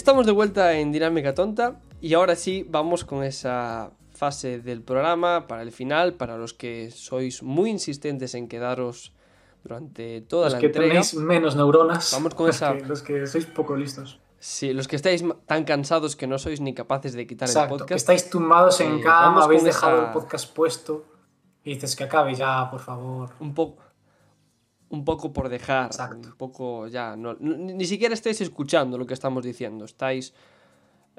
Estamos de vuelta en Dinámica Tonta y ahora sí vamos con esa fase del programa para el final, para los que sois muy insistentes en quedaros durante toda los la que entrega. tenéis menos neuronas. Vamos con los esa- Que, los que sois poco listos. Sí, los que estáis tan cansados que no sois ni capaces de quitar Exacto. el Que podcast. estáis tumbados en Eh, cama, habéis dejado esa- el podcast puesto y dices que acabe ya, por favor. un poco un poco por dejar, Exacto. un poco ya, no, ni, siquiera estáis escuchando lo que estamos diciendo, estáis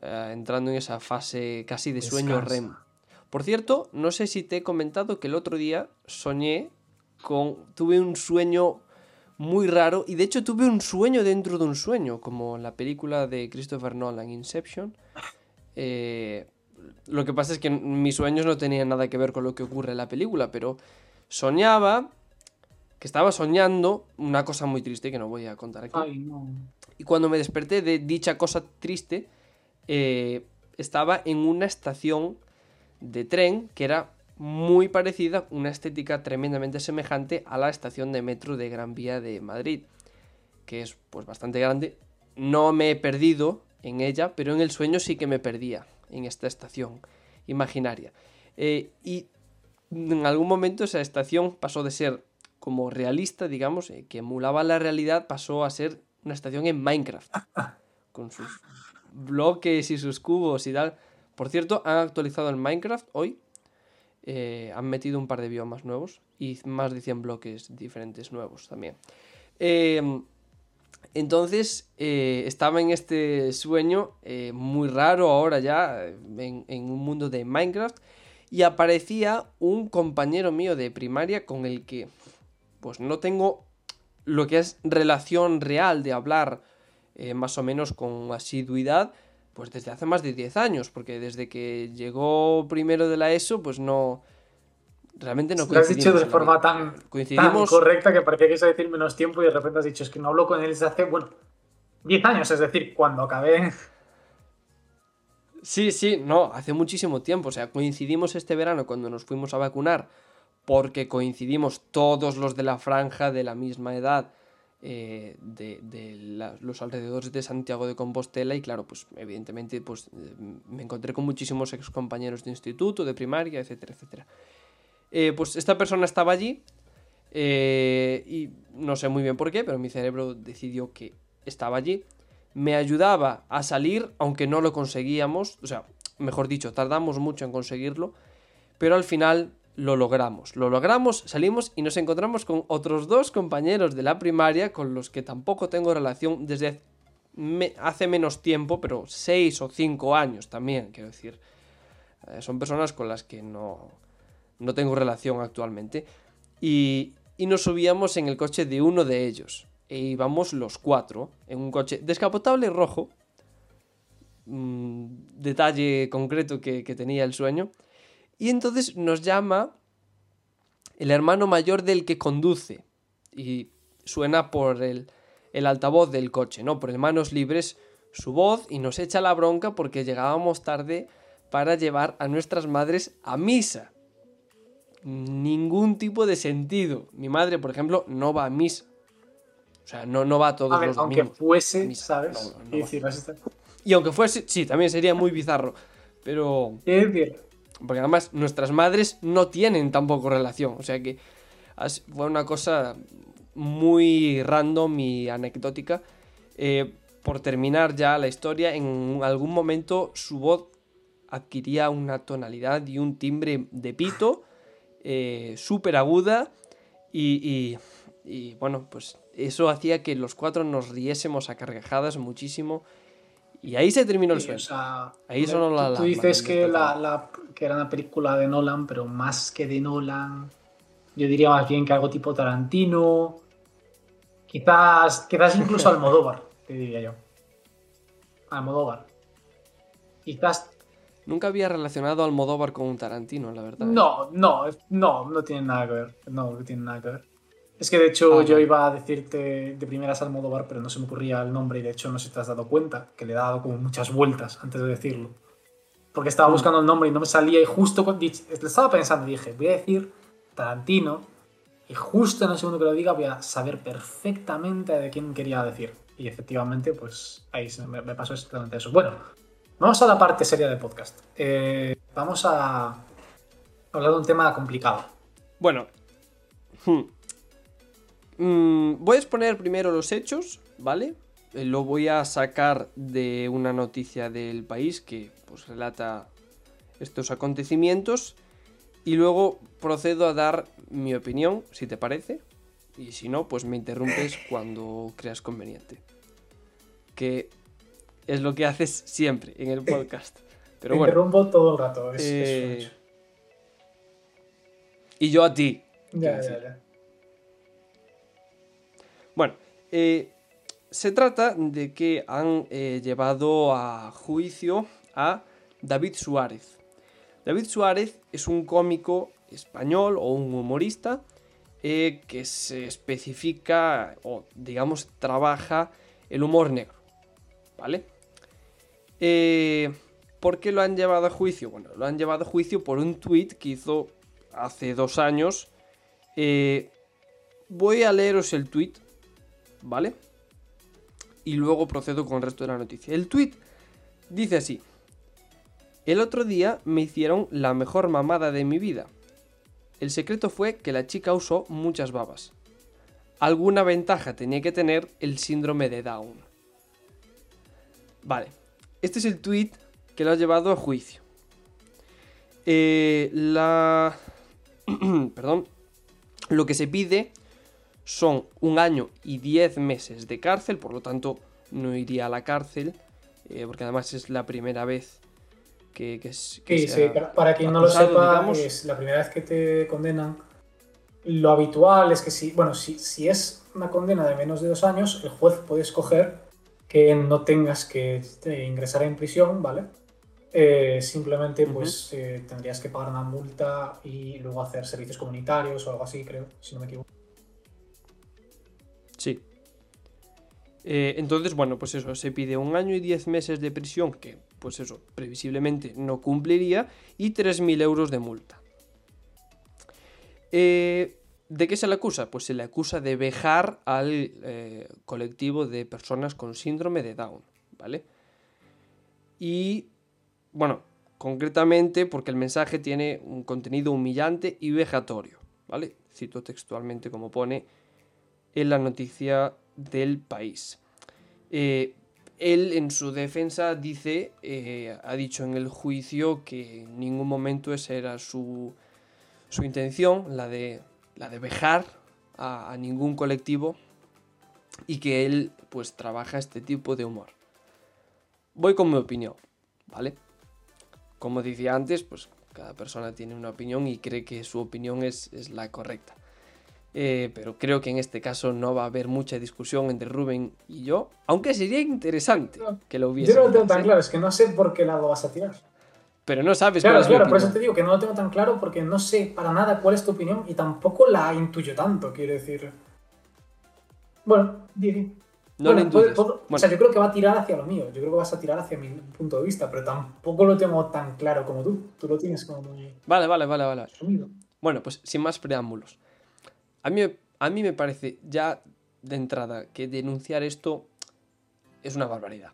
eh, entrando en esa fase casi de sueño Descansa. REM. Por cierto, no sé si te he comentado que el otro día soñé con, tuve un sueño muy raro y de hecho tuve un sueño dentro de un sueño, como la película de Christopher Nolan, Inception. Eh, lo que pasa es que mis sueños no tenían nada que ver con lo que ocurre en la película, pero soñaba que estaba soñando una cosa muy triste que no voy a contar aquí. Ay, no. Y cuando me desperté de dicha cosa triste, eh, estaba en una estación de tren que era muy parecida, una estética tremendamente semejante a la estación de metro de Gran Vía de Madrid, que es pues bastante grande. No me he perdido en ella, pero en el sueño sí que me perdía en esta estación imaginaria. Eh, y en algún momento esa estación pasó de ser como realista, digamos, eh, que emulaba la realidad, pasó a ser una estación en Minecraft, con sus bloques y sus cubos y tal. Por cierto, han actualizado el Minecraft hoy, eh, han metido un par de biomas nuevos y más de 100 bloques diferentes nuevos también. Eh, entonces, eh, estaba en este sueño muy raro ahora ya, en, en un mundo de Minecraft, y aparecía un compañero mío de primaria con el que, pues no tengo lo que es relación real de hablar eh, más o menos con asiduidad, pues desde hace más de 10 años, porque desde que llegó primero de la ESO, pues no... Realmente no Lo has dicho coincidimos de forma tan, tan Coincidimos... correcta que parecía que ibas a decir menos tiempo y de repente has dicho es que no hablo con él desde hace, bueno, 10 años, es decir, cuando acabé. Sí, sí, no, hace muchísimo tiempo. O sea, coincidimos este verano cuando nos fuimos a vacunar, porque coincidimos todos los de la franja de la misma edad, eh, de, de los alrededores de Santiago de Compostela, y claro, pues evidentemente pues, eh, me encontré con muchísimos ex compañeros de instituto, de primaria, etcétera, etcétera. Eh, pues esta persona estaba allí, y no sé muy bien por qué, pero mi cerebro decidió que estaba allí me ayudaba a salir, aunque no lo conseguíamos, o sea, mejor dicho, tardamos mucho en conseguirlo, pero al final lo logramos. Lo logramos, salimos y nos encontramos con otros dos compañeros de la primaria con los que tampoco tengo relación desde hace menos tiempo, pero seis o cinco años también, quiero decir. Eh, son personas con las que no, no tengo relación actualmente. Y, y nos subíamos en el coche de uno de ellos. E íbamos los cuatro en un coche descapotable rojo. mm, detalle concreto que tenía el sueño. Y entonces nos llama el hermano mayor del que conduce. Y suena por el, el altavoz del coche, ¿no? Por el manos libres su voz y nos echa la bronca porque llegábamos tarde para llevar a nuestras madres a misa. Ningún tipo de sentido. Mi madre, por ejemplo, no va a misa. O sea, no, no va todos A ver, los aunque domingos. fuese, misa. ¿sabes? No, no, no y aunque fuese, sí, también sería muy bizarro. Pero decir, porque además nuestras madres no tienen tampoco relación. O sea que fue una cosa muy random y anecdótica. Eh, por terminar ya la historia, en algún momento su voz adquiría una tonalidad y un timbre de pito eh, súper aguda y, y- y, bueno, pues eso hacía que los cuatro nos riésemos a carcajadas muchísimo y ahí se terminó el Sí, sueño. o sea, Ahí tú- dices que, la, la- que era una película de Nolan, pero más que de Nolan, yo diría más bien que algo tipo Tarantino, quizás, quizás incluso Almodóvar, te diría yo. Almodóvar. Quizás... Nunca había relacionado a Almodóvar con un Tarantino, la verdad. No, no, no, no tiene nada que ver. No, no tiene nada que ver. Es que de hecho Ah, yo vale. iba a decirte de primeras Almodóvar, pero no se me ocurría el nombre y de hecho no sé si te has dado cuenta que le he dado como muchas vueltas antes de decirlo. Porque estaba Mm. buscando el nombre y no me salía y justo cuando lo estaba pensando y dije, voy a decir Tarantino y justo en el segundo que lo diga voy a saber perfectamente de quién quería decir. Y efectivamente, pues ahí me, me pasó exactamente eso. Bueno, vamos a la parte seria del podcast. Eh, vamos a hablar de un tema complicado. Bueno, hmm. Mm, voy a exponer primero los hechos, ¿vale? Eh, lo voy a sacar de una noticia del país que pues, relata estos acontecimientos y luego procedo a dar mi opinión, si te parece, y si no, pues me interrumpes cuando creas conveniente. Que es lo que haces siempre en el podcast. Pero bueno, interrumpo todo el rato. Eh, y yo a ti. Ya, ya, ya. Bueno, eh, se trata de que han eh, llevado a juicio a David Suárez. David Suárez es un cómico español o un humorista eh, que se especifica o digamos trabaja el humor negro. ¿Vale? Eh, ¿Por qué lo han llevado a juicio? Bueno, lo han llevado a juicio por un tweet que hizo hace dos años. voy a leeros el tweet, ¿vale? y luego procedo con el resto de la noticia. El tweet dice así. El otro día me hicieron la mejor mamada de mi vida. El secreto fue que la chica usó muchas babas. Alguna ventaja tenía que tener el síndrome de Down. Vale, este es el tweet que lo ha llevado a juicio. Eh, la... Perdón. Lo que se pide son un año y diez meses de cárcel, por lo tanto no iría a la cárcel, eh, porque además es la primera vez que, que, sí, sí, para quien no lo sepa, es la primera vez que te condenan. Lo habitual es que si, bueno, si, si es una condena de menos de dos años, el juez puede escoger que no tengas que eh, ingresar en prisión, ¿vale? Eh, simplemente pues tendrías que pagar una multa y luego hacer servicios comunitarios o algo así, creo, si no me equivoco. Eh, entonces, bueno, pues eso, se pide un año y diez meses de prisión, que pues eso, previsiblemente no cumpliría, y 3.000 euros de multa. Eh, ¿De qué se le acusa? Pues se le acusa de vejar al eh, colectivo de personas con síndrome de Down, ¿vale? Y, bueno, concretamente porque el mensaje tiene un contenido humillante y vejatorio, ¿vale? Cito textualmente como pone en la noticia del país. Eh, él en su defensa dice, eh, ha dicho en el juicio que en ningún momento esa era su, su intención, la de, la de vejar a, ningún colectivo y que él pues trabaja este tipo de humor. Voy con mi opinión, ¿vale? Como decía antes, pues cada persona tiene una opinión y cree que su opinión es, es la correcta. Eh, pero creo que en este caso no va a haber mucha discusión entre Rubén y yo, aunque sería interesante que lo hubiese. Yo no lo tengo tan claro, es que no sé por qué lado vas a tirar. Pero no sabes claro, cuál es por eso te digo que no lo tengo tan claro porque no sé para nada cuál es tu opinión y tampoco la intuyo tanto, quiero decir. Bueno, dime. No bueno, O sea, yo creo que va a tirar hacia lo mío, yo creo que vas a tirar hacia mi punto de vista, pero tampoco lo tengo tan claro como tú. Tú lo tienes como muy. Vale, vale, vale, vale. Bueno, pues sin más preámbulos. A mí, a mí me parece ya de entrada que denunciar esto es una barbaridad.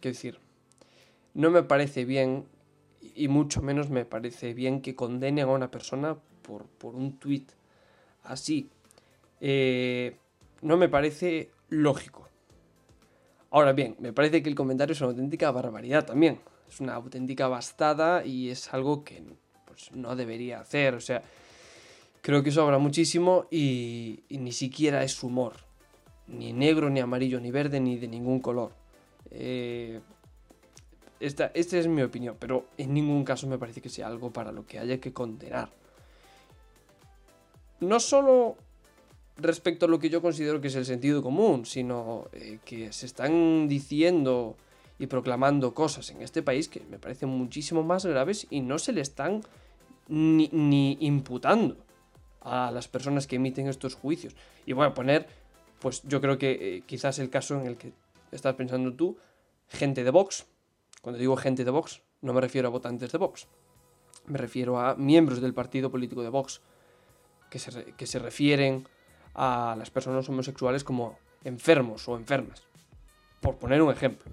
Quiero decir, no me parece bien y mucho menos me parece bien que condenen a una persona por, un tuit así. Eh, no me parece lógico. Ahora bien, me parece que el comentario es una auténtica barbaridad también. Es una auténtica bastada y es algo que pues, no debería hacer. O sea, Creo que sobra muchísimo y, ni siquiera es humor. Ni negro, ni amarillo, ni verde, ni de ningún color. Eh, esta, es mi opinión, pero en ningún caso me parece que sea algo para lo que haya que condenar. No solo respecto a lo que yo considero que es el sentido común, sino eh, que se están diciendo y proclamando cosas en este país que me parecen muchísimo más graves y no se le están ni imputando a las personas que emiten estos juicios. Y voy a poner, pues yo creo que eh, quizás el caso en el que estás pensando tú, gente de Vox. Cuando digo gente de Vox, no me refiero a votantes de Vox. Me refiero a miembros del partido político de Vox, que se, que se refieren a las personas homosexuales como enfermos o enfermas, por poner un ejemplo.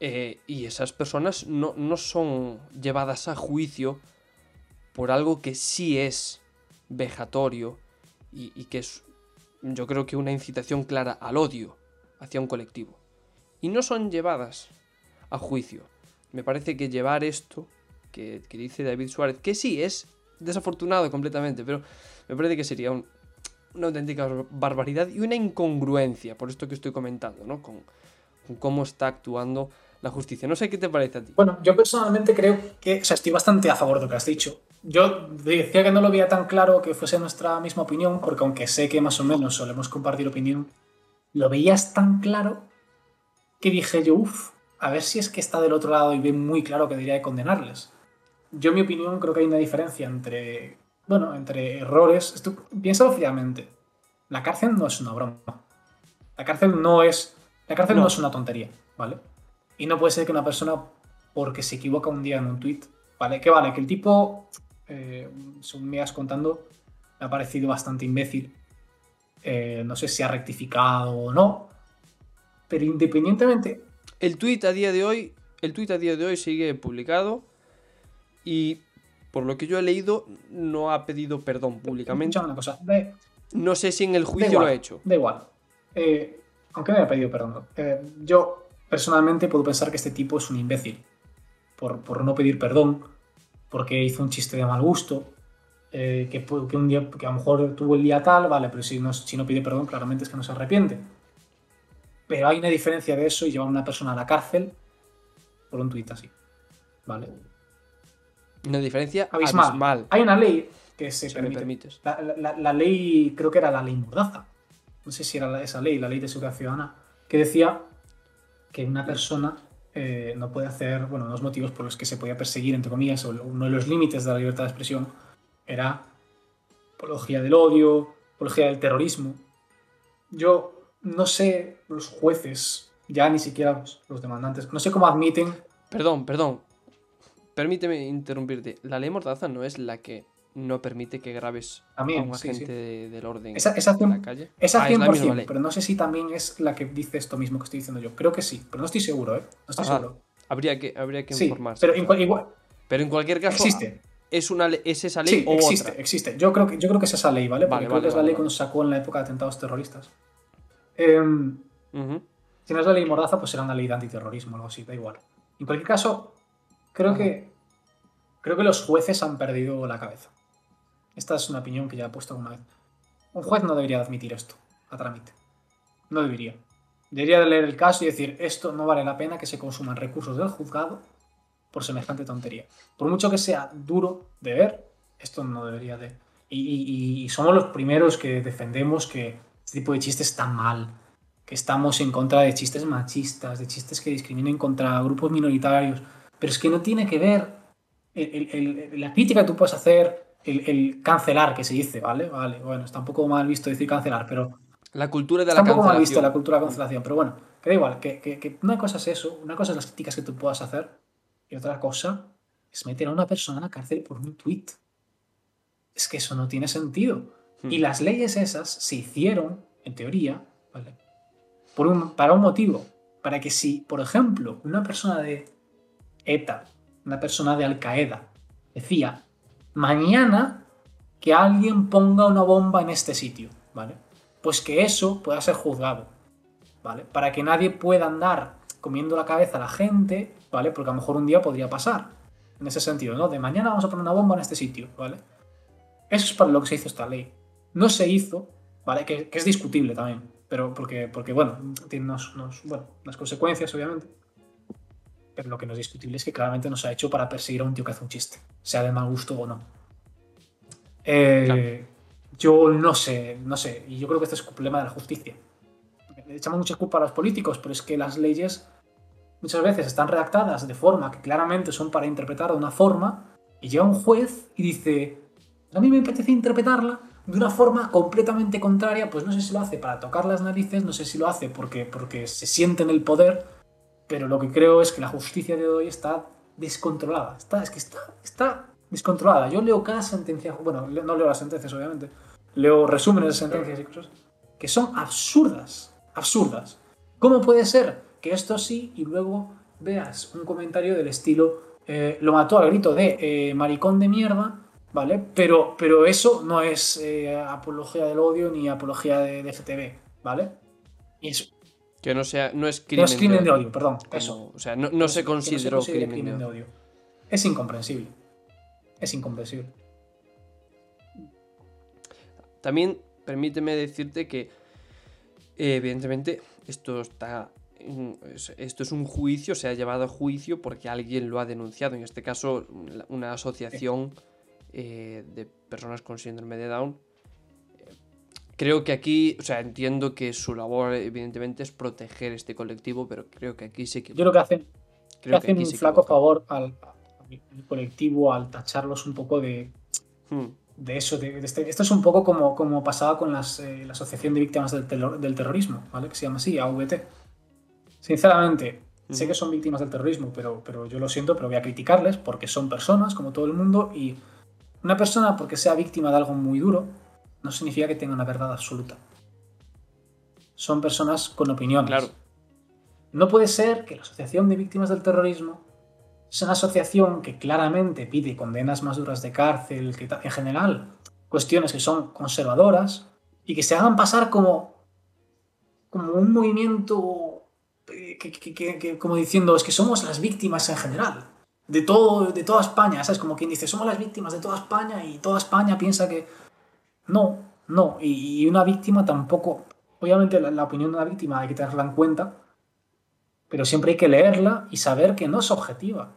Eh, y esas personas no, no son llevadas a juicio por algo que sí es vejatorio y, que es, yo creo que una incitación clara al odio hacia un colectivo. Y no son llevadas a juicio. Me parece que llevar esto que, dice David Suárez, que sí es desafortunado completamente, pero me parece que sería un, una auténtica barbaridad y una incongruencia, por esto que estoy comentando, ¿no? Con, con cómo está actuando la justicia. No sé qué te parece a ti. Bueno, yo personalmente creo que, o sea, estoy bastante a favor de lo que has dicho. Yo decía que no lo veía tan claro que fuese nuestra misma opinión, porque aunque sé que más o menos solemos compartir opinión, lo veías tan claro que dije yo, uff, a ver si es que está del otro lado y ve muy claro que debería de condenarles. Yo, en mi opinión, creo que hay una diferencia entre, bueno, entre errores. Esto, piénsalo fríamente. La cárcel no es una broma. La cárcel no es, la cárcel no, no es una tontería, ¿vale? Y no puede ser que una persona, porque se equivoca un día en un tweet, ¿vale? Que vale, que el tipo, eh, según me vas contando, me ha parecido bastante imbécil. Eh, no sé si ha rectificado o no. Pero independientemente. El tweet a día de hoy. El tweet a día de hoy sigue publicado. Y por lo que yo he leído, no ha pedido perdón públicamente. Una cosa, de, no sé si en el juicio igual, lo ha hecho. Da igual. Eh, aunque me haya pedido perdón. Eh, yo personalmente puedo pensar que este tipo es un imbécil. Por, por no pedir perdón. Porque hizo un chiste de mal gusto. Eh, que, que, un día, que a lo mejor tuvo el día tal, vale, pero si no, si no pide perdón, claramente es que no se arrepiente. Pero hay una diferencia de eso y llevar a una persona a la cárcel por un tuit así. ¿Vale? Una diferencia abismal. abismal. Hay una ley que se Si permite. La, la- la ley, creo que era la ley Mordaza. No sé si era esa ley, la ley de seguridad ciudadana, que decía que una persona eh, no puede hacer, bueno, unos motivos por los que se podía perseguir, entre comillas, o uno de los límites de la libertad de expresión era apología del odio, apología del terrorismo. Yo no sé los jueces, ya ni siquiera los, demandantes, no sé cómo admiten Perdón, perdón. Permíteme interrumpirte. La ley Mordaza no es la que no permite que grabes También, a un agente sí. de- del orden Esa- esa en la cien- calle. Esa Ah, es la 100%, misma ley. pero no sé si también es la que dice esto mismo que estoy diciendo yo. Creo que sí, pero no estoy seguro, ¿eh? No estoy Ajá. seguro. Habría que, habría que Sí, informarse. pero en cual- igual, Pero en cualquier caso, existe. ¿es, una, ¿es esa ley Sí, o existe, otra? existe. Yo creo, que, yo creo que es esa ley, ¿vale? Porque Vale, creo vale, que es la ley que nos sacó en la época de atentados terroristas. Em, si no es la ley Mordaza, pues será una ley de antiterrorismo o algo así, da igual. En cualquier caso, creo que, creo que los jueces han perdido la cabeza. Esta es una opinión que ya he puesto alguna vez. Un juez no debería de admitir esto a trámite. No debería. Debería de leer el caso y decir, esto no vale la pena que se consuman recursos del juzgado por semejante tontería. Por mucho que sea duro de ver, esto no debería de... Y, somos los primeros que defendemos que este tipo de chistes están mal, que estamos en contra de chistes machistas, de chistes que discriminen contra grupos minoritarios, pero es que no tiene que ver la crítica que tú puedes hacer, el, el cancelar, que se dice, ¿vale? Vale, bueno, está un poco mal visto decir cancelar, pero La cultura de está la un poco mal visto la cancelación. cultura de la cancelación, pero bueno, que da igual, que, que- que una cosa es eso, una cosa es las críticas que tú puedas hacer, y otra cosa es meter a una persona en la cárcel por un tweet. Es que eso no tiene sentido. Hmm. Y las leyes esas se hicieron, en teoría, ¿vale? Por un, para un motivo. Para que si, por ejemplo, una persona de ETA, una persona de Al Qaeda, decía, mañana que alguien ponga una bomba en este sitio, ¿vale? Pues que eso pueda ser juzgado, ¿vale? Para que nadie pueda andar comiendo la cabeza a la gente, ¿vale? Porque a lo mejor un día podría pasar. En ese sentido, ¿no? De mañana vamos a poner una bomba en este sitio, ¿vale? Eso es para lo que se hizo esta ley. No se hizo, ¿vale? Que, es discutible también, pero porque, porque bueno, tiene bueno, unas consecuencias, obviamente. Pero lo que no es discutible es que claramente no se ha hecho para perseguir a un tío que hace un chiste, sea de mal gusto o no. Eh, Yo no sé, no sé, y yo creo que este es un problema de la justicia. Le echamos mucha culpa a los políticos, pero es que las leyes muchas veces están redactadas de forma que claramente son para interpretar de una forma, y llega un juez y dice, a mí me apetece interpretarla de una forma completamente contraria, pues no sé si lo hace para tocar las narices, no sé si lo hace porque, porque se siente en el poder, pero lo que creo es que la justicia de hoy está descontrolada. Está, es que está, está descontrolada. Yo leo cada sentencia, bueno, no leo las sentencias, obviamente, leo resúmenes de sentencias y cosas que son absurdas. absurdas. ¿Cómo puede ser que esto sí y luego veas un comentario del estilo eh, lo mató al grito de eh, maricón de mierda, ¿vale? Pero, pero eso no es eh, apología del odio ni apología de, de ¿vale? Y eso, Que no, sea, no es no crimen, es crimen de de odio, perdón, como- eso. O sea, no, no se no consideró crimen, de odio. Es incomprensible. Es incomprensible. También permíteme decirte que, eh, evidentemente, esto está. Esto es un juicio, se ha llevado a juicio porque alguien lo ha denunciado. En este caso, una asociación eh, de personas con síndrome de Down. Creo que aquí, o sea, entiendo que su labor, evidentemente, es proteger este colectivo, pero creo que aquí se Yo creo que hacen, que Creo que hacen aquí un flaco favor al, al colectivo al tacharlos un poco de, Hmm, de eso. de- de este- esto es un poco como, como pasaba con las, eh, la Asociación de Víctimas del, Terror- del Terrorismo, ¿vale? Que se llama así, AVT. Sinceramente, sé que son víctimas del terrorismo, pero, pero yo lo siento, pero voy a criticarles porque son personas, como todo el mundo, y una persona, porque sea víctima de algo muy duro, no significa que tenga una verdad absoluta. Son personas con opiniones. Claro. No puede ser que la Asociación de Víctimas del Terrorismo es una asociación que claramente pide condenas más duras de cárcel, que en general cuestiones que son conservadoras y que se hagan pasar como, como un movimiento eh, que, que- que- que- como diciendo es que somos las víctimas en general de todo de toda España, ¿sabes? Como quien dice somos las víctimas de toda España y toda España piensa que no, no, y, y una víctima tampoco, obviamente la, la opinión de una víctima hay que tenerla en cuenta, pero siempre hay que leerla y saber que no es objetiva.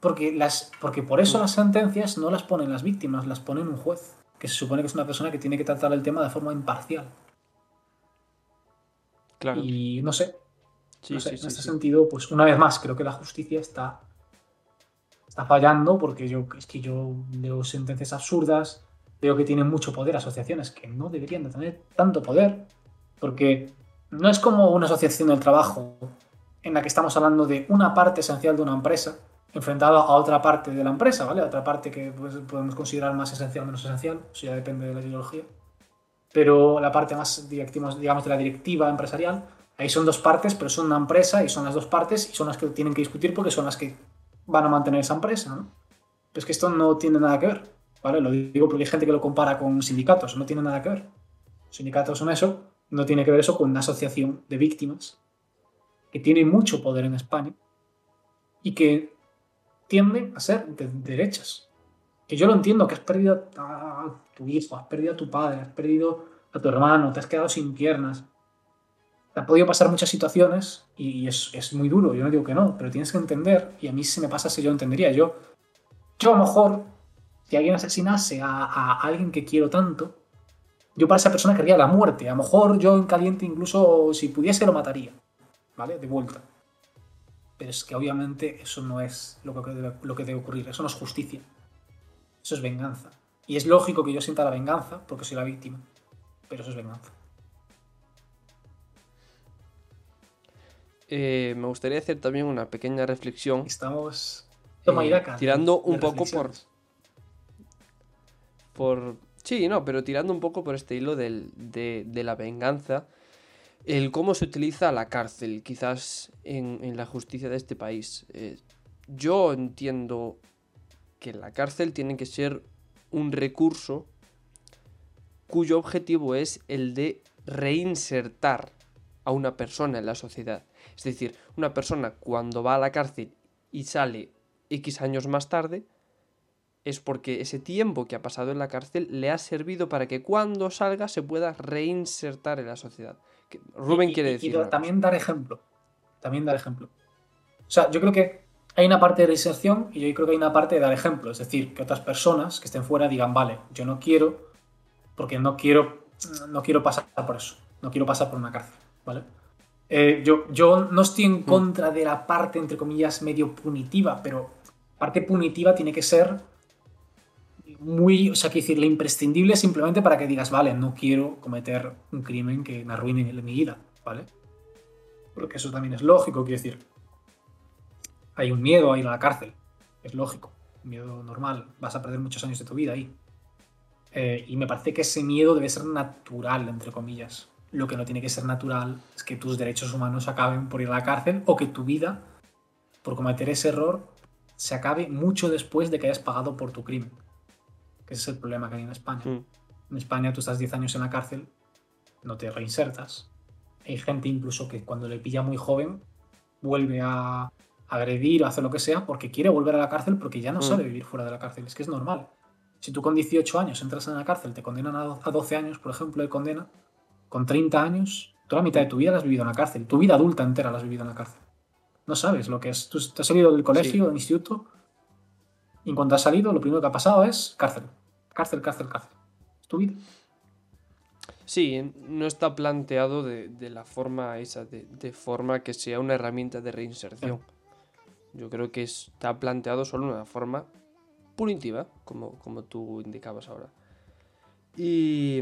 Porque, las, porque por eso las sentencias no las ponen las víctimas, las pone un juez, que se supone que es una persona que tiene que tratar el tema de forma imparcial. claro. Y no sé, Sí, no sé, sí, en sí, este sentido, pues una vez más, creo que la justicia está, está fallando porque yo, es que yo leo sentencias absurdas, veo que tienen mucho poder asociaciones que no deberían de tener tanto poder, porque no es como una asociación del trabajo en la que estamos hablando de una parte esencial de una empresa enfrentada a otra parte de la empresa, ¿vale? Otra parte que pues, podemos considerar más esencial o menos esencial, eso ya depende de la ideología. Pero la parte más, digamos, de la directiva empresarial, ahí son dos partes, pero son una empresa y son las dos partes y son las que tienen que discutir porque son las que van a mantener esa empresa, ¿no? Pero es que esto no tiene nada que ver, Lo digo porque hay gente que lo compara con sindicatos, no tiene nada que ver. Sindicatos son eso, no tiene que ver eso con una asociación de víctimas que tiene mucho poder en España y que tiende a ser de derechas. Que yo lo entiendo, que has perdido a tu hijo, has perdido a tu padre, has perdido a tu hermano, te has quedado sin piernas. Te han podido pasar muchas situaciones y es, es muy duro, yo no digo que no, pero tienes que entender, y a mí si me pasa si yo entendería, yo, yo a lo mejor, si alguien asesinase a, a alguien que quiero tanto, yo para esa persona querría la muerte, a lo mejor yo en caliente incluso si pudiese lo mataría, ¿vale? De vuelta. Pero es que obviamente eso no es lo que debe, lo que debe ocurrir, eso no es justicia. Eso es venganza. Y es lógico que yo sienta la venganza porque soy la víctima. Pero eso es venganza. Eh, me gustaría hacer también una pequeña reflexión Estamos. Toma Eh, tirando un poco por-. Por... Sí, no, pero tirando un poco por este hilo del- de, la venganza, el cómo se utiliza la cárcel, quizás en, en la justicia de este país. Eh, yo entiendo que la cárcel tiene que ser un recurso cuyo objetivo es el de reinsertar a una persona en la sociedad. Es decir, una persona cuando va a la cárcel y sale X años más tarde, es porque ese tiempo que ha pasado en la cárcel le ha servido para que cuando salga se pueda reinsertar en la sociedad. Rubén Y- y- quiere y decir. una también dar ejemplo. También dar ejemplo. O sea, yo creo que hay una parte de reinserción y yo creo que hay una parte de dar ejemplo. Es decir, que otras personas que estén fuera digan, vale, yo no quiero, porque no quiero, no quiero pasar por eso. No quiero pasar por una cárcel, ¿vale? Eh, yo, yo no estoy en contra de la parte, entre comillas, medio punitiva, pero parte punitiva tiene que ser muy, o sea, quiero decir, la imprescindible simplemente para que digas, vale, no quiero cometer un crimen que me arruine mi vida, ¿vale? Porque eso también es lógico, quiero decir. Hay un miedo a ir a la cárcel, es lógico, un miedo normal, vas a perder muchos años de tu vida ahí. Eh, y me parece que ese miedo debe ser natural, entre comillas. lo que no tiene que ser natural es que tus derechos humanos acaben por ir a la cárcel o que tu vida, por cometer ese error, se acabe mucho después de que hayas pagado por tu crimen. Que ese es el problema que hay en España. Mm. En España tú estás 10 años en la cárcel, no te reinsertas. Hay gente incluso que cuando le pilla muy joven vuelve a agredir o hacer lo que sea porque quiere volver a la cárcel porque ya no Mm. sabe vivir fuera de la cárcel. Es que es normal. Si tú con 18 años entras en la cárcel, te condenan a do- a 12 años, por ejemplo, de condena, con 30 años, toda la mitad de tu vida la has vivido en la cárcel. Tu vida adulta entera la has vivido en la cárcel. No sabes lo que es. Tú te has salido del colegio, del instituto, y en cuanto has salido, lo primero que ha pasado es cárcel. Cárcel, cárcel, cárcel. Es tu vida. Sí, no está planteado de, la forma esa, de, de forma que sea una herramienta de reinserción. Yo creo que está planteado solo una forma punitiva, como, como tú indicabas ahora. Y,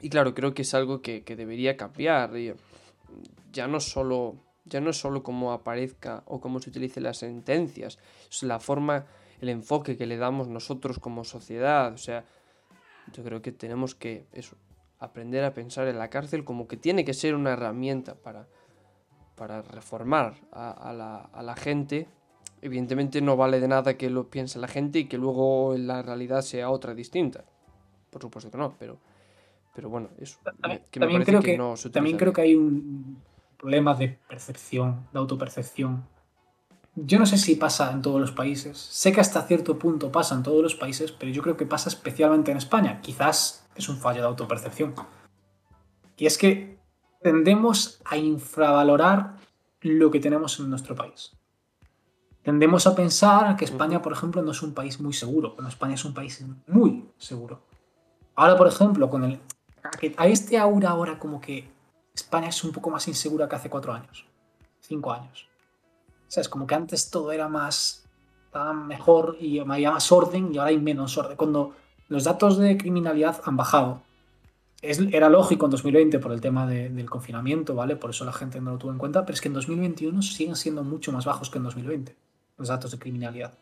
y claro, creo que es algo que, que debería cambiar. y ya no solo ya no es solo cómo aparezca o cómo se utilicen las sentencias, es la forma, el enfoque que le damos nosotros como sociedad. O sea, yo creo que tenemos que eso, aprender a pensar en la cárcel como que tiene que ser una herramienta para, para reformar a, a la, a la gente. Evidentemente no vale de nada que lo piense la gente y que luego la realidad sea otra distinta. Por supuesto que no, pero, pero bueno, eso. me- que me También creo que que, no se también creo que hay un problema de percepción, de autopercepción. Yo no sé si pasa en todos los países. Sé que hasta cierto punto pasa en todos los países, pero yo creo que pasa especialmente en España. Quizás es un fallo de autopercepción. Y es que tendemos a infravalorar lo que tenemos en nuestro país. Tendemos a pensar que España, por ejemplo, no es un país muy seguro. Bueno, España es un país muy seguro. Ahora, por ejemplo, con el. A este aura ahora como que España es un poco más insegura que hace cuatro años. Cinco años. O sea, es como que antes todo era más. Estaba mejor y había más orden y ahora hay menos orden. Cuando los datos de criminalidad han bajado. Es- era lógico en 2020 por el tema de- del confinamiento, ¿vale? Por eso la gente no lo tuvo en cuenta, pero es que en 2021 siguen siendo mucho más bajos que en 2020 los datos de criminalidad.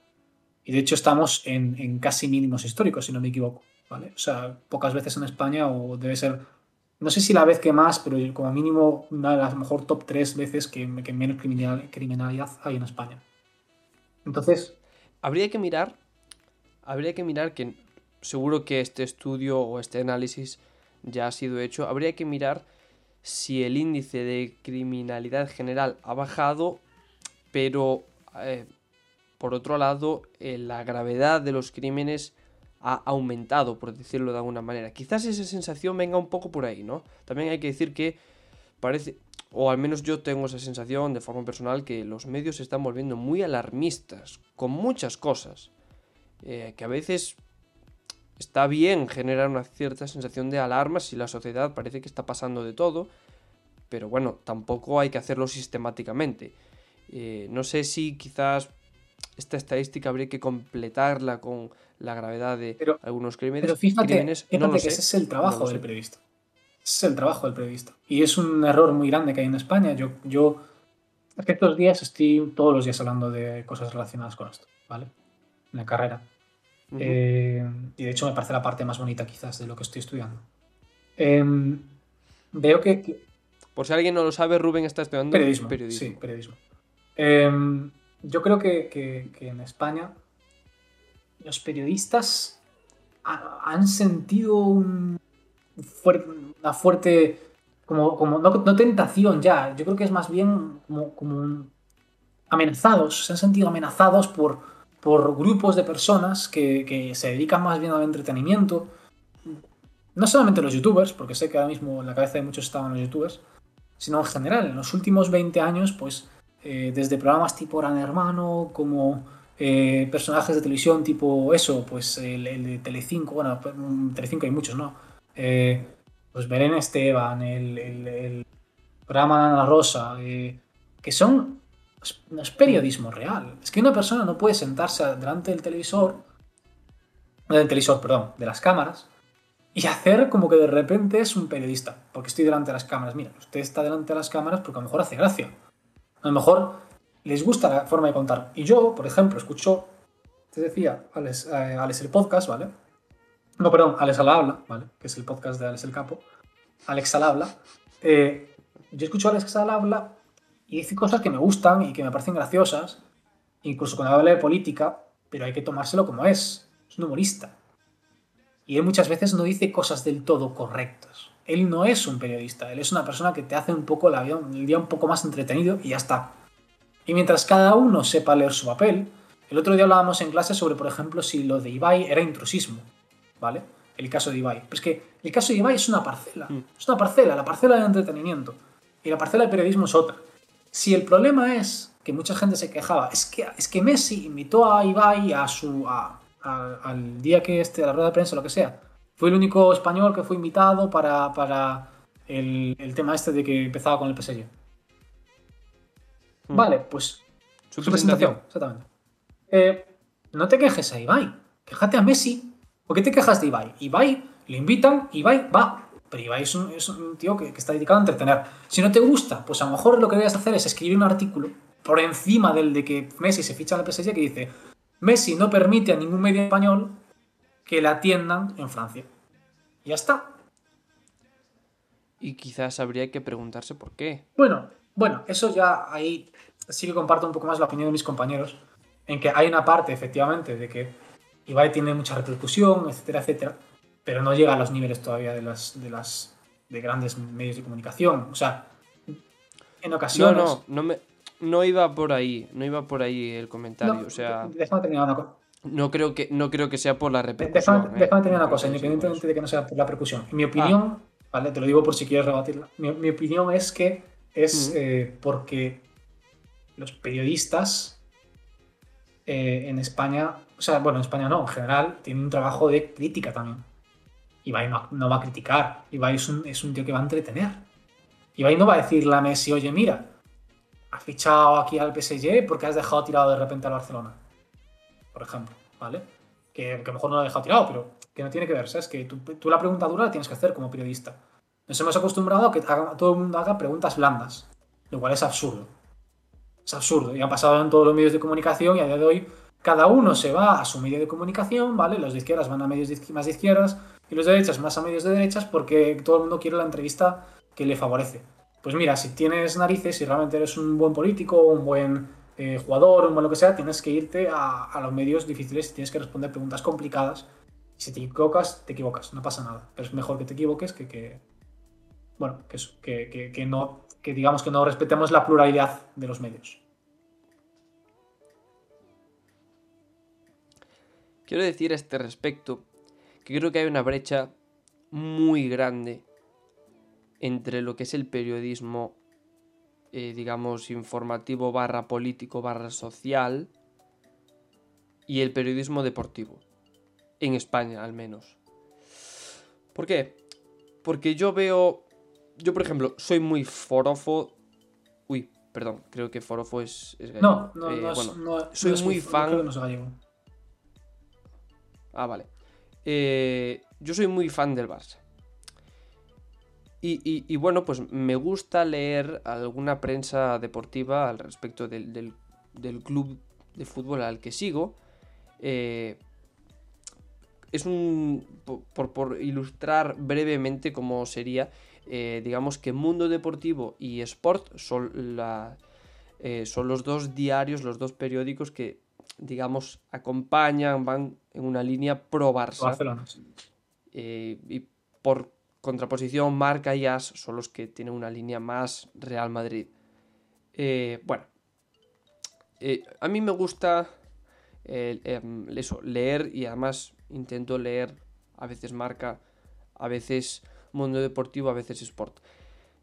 Y de hecho estamos en, en casi mínimos históricos, si no me equivoco, ¿vale? O sea, pocas veces en España o debe ser, no sé si la vez que más, pero como mínimo una de las mejor top tres veces que, menos criminal- criminalidad hay en España. Entonces, Habría que mirar, habría que mirar que seguro que este estudio o este análisis ya ha sido hecho, habría que mirar si el índice de criminalidad general ha bajado, pero eh, por otro lado eh, la gravedad de los crímenes ha aumentado, por decirlo de alguna manera. Quizás esa sensación venga un poco por ahí, ¿no? También hay que decir que parece, o al menos yo tengo esa sensación de forma personal, que los medios se están volviendo muy alarmistas con muchas cosas. eh, que a veces está bien generar una cierta sensación de alarma si la sociedad parece que está pasando de todo, pero bueno, tampoco hay que hacerlo sistemáticamente. Eh, no sé si quizás esta estadística habría que completarla con la gravedad de Pero- algunos crímenes. pero fíjate, crímenes, fíjate no que sé, ese es el trabajo no del periodista. Ese es el trabajo del periodista. Y es un error muy grande que hay en España. Yo, yo estos días estoy todos los días hablando de cosas relacionadas con esto, ¿vale? En la carrera. Ujú. Eh, y de hecho me parece la parte más bonita quizás de lo que estoy estudiando. Em, veo que, que- Por si alguien no lo sabe, Rubén está estudiando periodismo, periodismo. Sí, periodismo. Em, yo creo que, que- que en España los periodistas ha- han sentido una fuerte, como, como no, tentación ya, yo creo que es más bien como, como amenazados, se han sentido amenazados por, por grupos de personas que, que se dedican más bien al entretenimiento. No solamente los youtubers, porque sé que ahora mismo en la cabeza de muchos estaban los youtubers, sino en general. En los últimos 20 años, pues eh, desde programas tipo Gran Hermano, como eh, personajes de televisión tipo eso, pues el, de Telecinco, bueno, pues, mm, Telecinco hay muchos, ¿no? Eh, pues Belén Esteban, el, el- programa Ana Rosa, eh, que son, no es periodismo real. Es que una persona no puede sentarse delante del televisor, del televisor, perdón, de las cámaras, y hacer como que de repente es un periodista, porque estoy delante de las cámaras. Mira, usted está delante de las cámaras porque a lo mejor hace gracia. A lo mejor les gusta la forma de contar. Y yo, por ejemplo, escucho, te decía, Alex, eh, el podcast, ¿vale? No, perdón, Alex al habla, ¿vale? Que es el podcast de Alex el Capo. Alex al habla, eh, yo escucho a Alex al habla y dice cosas que me gustan y que me parecen graciosas, incluso cuando habla de política, pero hay que tomárselo como es. Es un humorista. Y él muchas veces no dice cosas del todo correctas. Él no es un periodista, él es una persona que te hace un poco la el día un poco más entretenido y ya está. Y mientras cada uno sepa leer su papel, el otro día hablábamos en clase sobre, por ejemplo, si lo de Ibai era intrusismo, ¿vale? El caso de Ibai. Pero es que el caso de Ibai es una parcela, Mm. es una parcela, la parcela de entretenimiento. Y la parcela de periodismo es otra. Si el problema es que mucha gente se quejaba, es que, es que Messi invitó a Ibai a su, a- a- al día que este, a la rueda de prensa, lo que sea, fue el único español que fue invitado para, para el, el tema este de que empezaba con el PSG. Mm. Vale, pues Su su presentación, exactamente. Eh, no te quejes a Ibai, quéjate a Messi. ¿Por qué te quejas de Ibai? Ibai, le invitan, Ibai va. Pero Ibai es un, es un tío que, que está dedicado a entretener. Si no te gusta, pues a lo mejor lo que debes hacer es escribir un artículo por encima del de que Messi se ficha en el PSG que dice Messi no permite a ningún medio español que le atiendan en Francia. Y ya está. Y quizás habría que preguntarse por qué. Bueno, bueno, eso ya ahí sí que comparto un poco más la opinión de mis compañeros, en que hay una parte, efectivamente, de que Ibai tiene mucha repercusión, etcétera, etcétera, pero no llega a los niveles todavía de las de las de grandes medios de comunicación. O sea, en No, ocasiones. no, no me. No iba por ahí, no iba por ahí el comentario. No, o sea, déjame terminar una cosa. no creo que, no creo que sea por la Déjame, repercusión. ¿eh? déjame terminar No una cosa, independientemente de que no sea por la repercusión. En mi opinión, ¿vale? Te lo digo por si quieres rebatirla. Mi, mi opinión es que es eh, porque los periodistas eh, en España, o sea, bueno, en España no, en general, tienen un trabajo de crítica también. Ibai no, no va a criticar, Ibai es un, es un tío que va a entretener. Ibai no va a decirle a Messi, oye, mira, has fichado aquí al PSG porque has dejado tirado de repente al Barcelona. Por ejemplo, ¿vale? Que, que a lo mejor no lo ha dejado tirado, pero que no tiene que ver, ¿sabes? Que tú, tú la pregunta dura la tienes que hacer como periodista. Nos hemos acostumbrado a que todo el mundo haga preguntas blandas, lo cual es absurdo. Es absurdo. Y ha pasado en todos los medios de comunicación y a día de hoy cada uno se va a su medio de comunicación, ¿vale? Los de izquierdas van a medios más de izquierdas y los de derechas más a medios de derechas porque todo el mundo quiere la entrevista que le favorece. Pues mira, si tienes narices, si realmente eres un buen político, un buen eh, jugador, un buen lo que sea, tienes que irte a, a los medios difíciles y tienes que responder preguntas complicadas. Si te equivocas, te equivocas, no pasa nada. Pero es mejor que te equivoques que que, bueno, que, que- que no, que digamos que no respetemos la pluralidad de los medios. Quiero decir a este respecto que creo que hay una brecha muy grande entre lo que es el periodismo, eh, digamos, informativo barra político barra social y el periodismo deportivo. En España, al menos. ¿Por qué? Porque yo veo... Yo, por ejemplo, soy muy forofo... Uy, perdón, creo que forofo es... es gallego. No, no, Eh, no, es- bueno, no- soy no es muy creo fan- que no es gallego. Ah, vale. Eh, yo soy muy fan del Barça. Y, y- y bueno, pues me gusta leer alguna prensa deportiva al respecto del, del- del club de fútbol al que sigo. Eh, es un. po- Por, por ilustrar brevemente cómo sería, eh, digamos que Mundo Deportivo y Sport son, la, eh, son los dos diarios, los dos periódicos que, digamos, acompañan, van en una línea pro Barça. Eh, y por contraposición, Marca y As son los que tienen una línea más Real Madrid. Bueno, a mí me gusta em, eso, leer y además intento leer a veces Marca, a veces Mundo Deportivo, a veces Sport.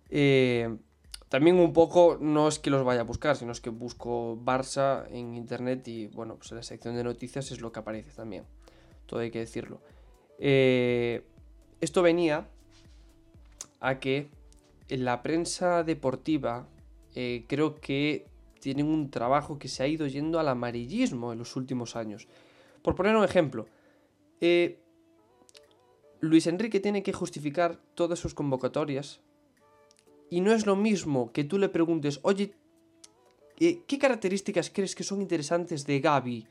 Eh, también un poco, no es que los vaya a buscar, sino es que busco Barça en internet y bueno, pues en la sección de noticias es lo que aparece también. Todo hay que decirlo. Eh, esto venía a que en la prensa deportiva eh, creo que tienen un trabajo que se ha ido yendo al amarillismo en los últimos años. Por poner un ejemplo, eh, Luis Enrique tiene que justificar todas sus convocatorias y no es lo mismo que tú le preguntes, oye, ¿qué características crees que son interesantes de Gaby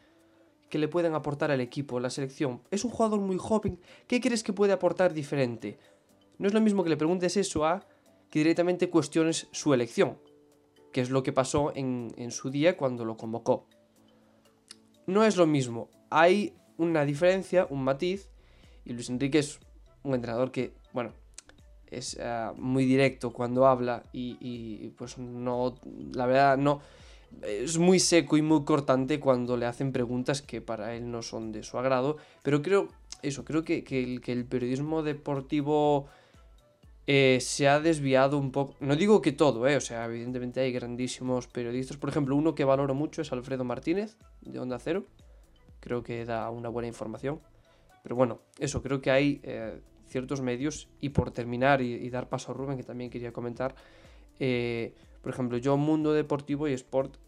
que le pueden aportar al equipo, la selección? Es un jugador muy joven, ¿qué crees que puede aportar diferente? no es lo mismo que le preguntes eso a que directamente cuestiones su elección, que es lo que pasó en su día cuando lo convocó. No es lo mismo, hay una diferencia, un matiz, y Luis Enrique es un entrenador que, bueno, es eh, muy directo cuando habla y, pues no, la verdad no, es muy seco y muy cortante cuando le hacen preguntas que para él no son de su agrado, pero creo, eso, creo que, que el, periodismo deportivo eh, se ha desviado un poco, no digo que todo, eh, o sea, evidentemente hay grandísimos periodistas, por ejemplo, uno que valoro mucho es Alfredo Martínez, de Onda Cero, creo que da una buena información, pero bueno, eso, creo que hay eh, ciertos medios. Y por terminar y, dar paso a Rubén, que también quería comentar, eh, por ejemplo, yo Mundo Deportivo y Sport,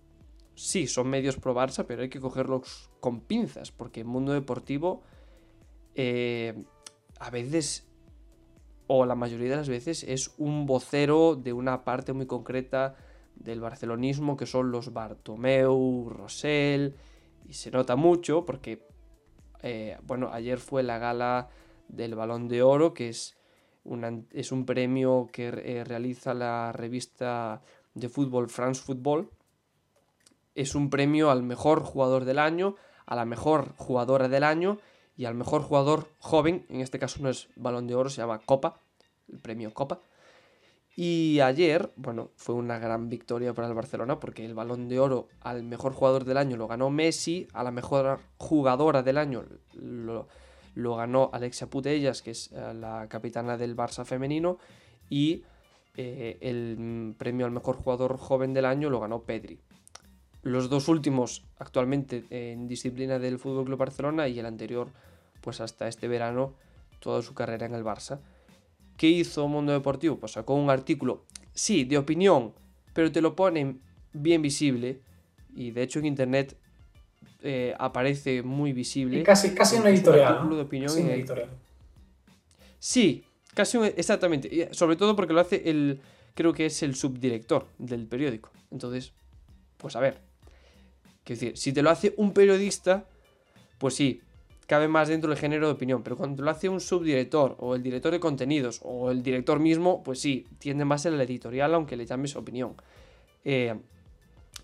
sí, son medios pro Barça, pero hay que cogerlos con pinzas, porque Mundo Deportivo eh, a veces, o la mayoría de las veces, es un vocero de una parte muy concreta del barcelonismo, que son los Bartomeu, Rosell, y se nota mucho porque, eh, bueno, ayer fue la gala del Balón de Oro, que es, es un premio que eh, realiza la revista de fútbol France Football. Es un premio al mejor jugador del año, a la mejor jugadora del año y al mejor jugador joven. En este caso no es Balón de Oro, se llama Copa, el premio Copa. Y ayer, bueno, fue una gran victoria para el Barcelona porque el balón de oro al mejor jugador del año lo ganó Messi, a la mejor jugadora del año lo, ganó Alexia Putellas, que es eh, la capitana del Barça femenino, y eh, el premio al mejor jugador joven del año lo ganó Pedri. Los dos últimos actualmente en disciplina del Fútbol Club Barcelona y el anterior, pues hasta este verano, toda su carrera en el Barça. ¿Qué hizo Mundo Deportivo? Pues sacó un artículo, sí, de opinión, pero te lo ponen bien visible. Y de hecho en internet eh, aparece muy visible. Y casi, casi un editorial. Un de opinión casi un editorial. Sí, casi un, exactamente. Sobre todo porque lo hace el. Creo que es el subdirector del periódico. Entonces, pues a ver. Quiero decir, si te lo hace un periodista, pues sí, cabe más dentro del género de opinión. Pero cuando lo hace un subdirector, o el director de contenidos, o el director mismo, pues sí, tiende más en el editorial, aunque le llames opinión. Eh,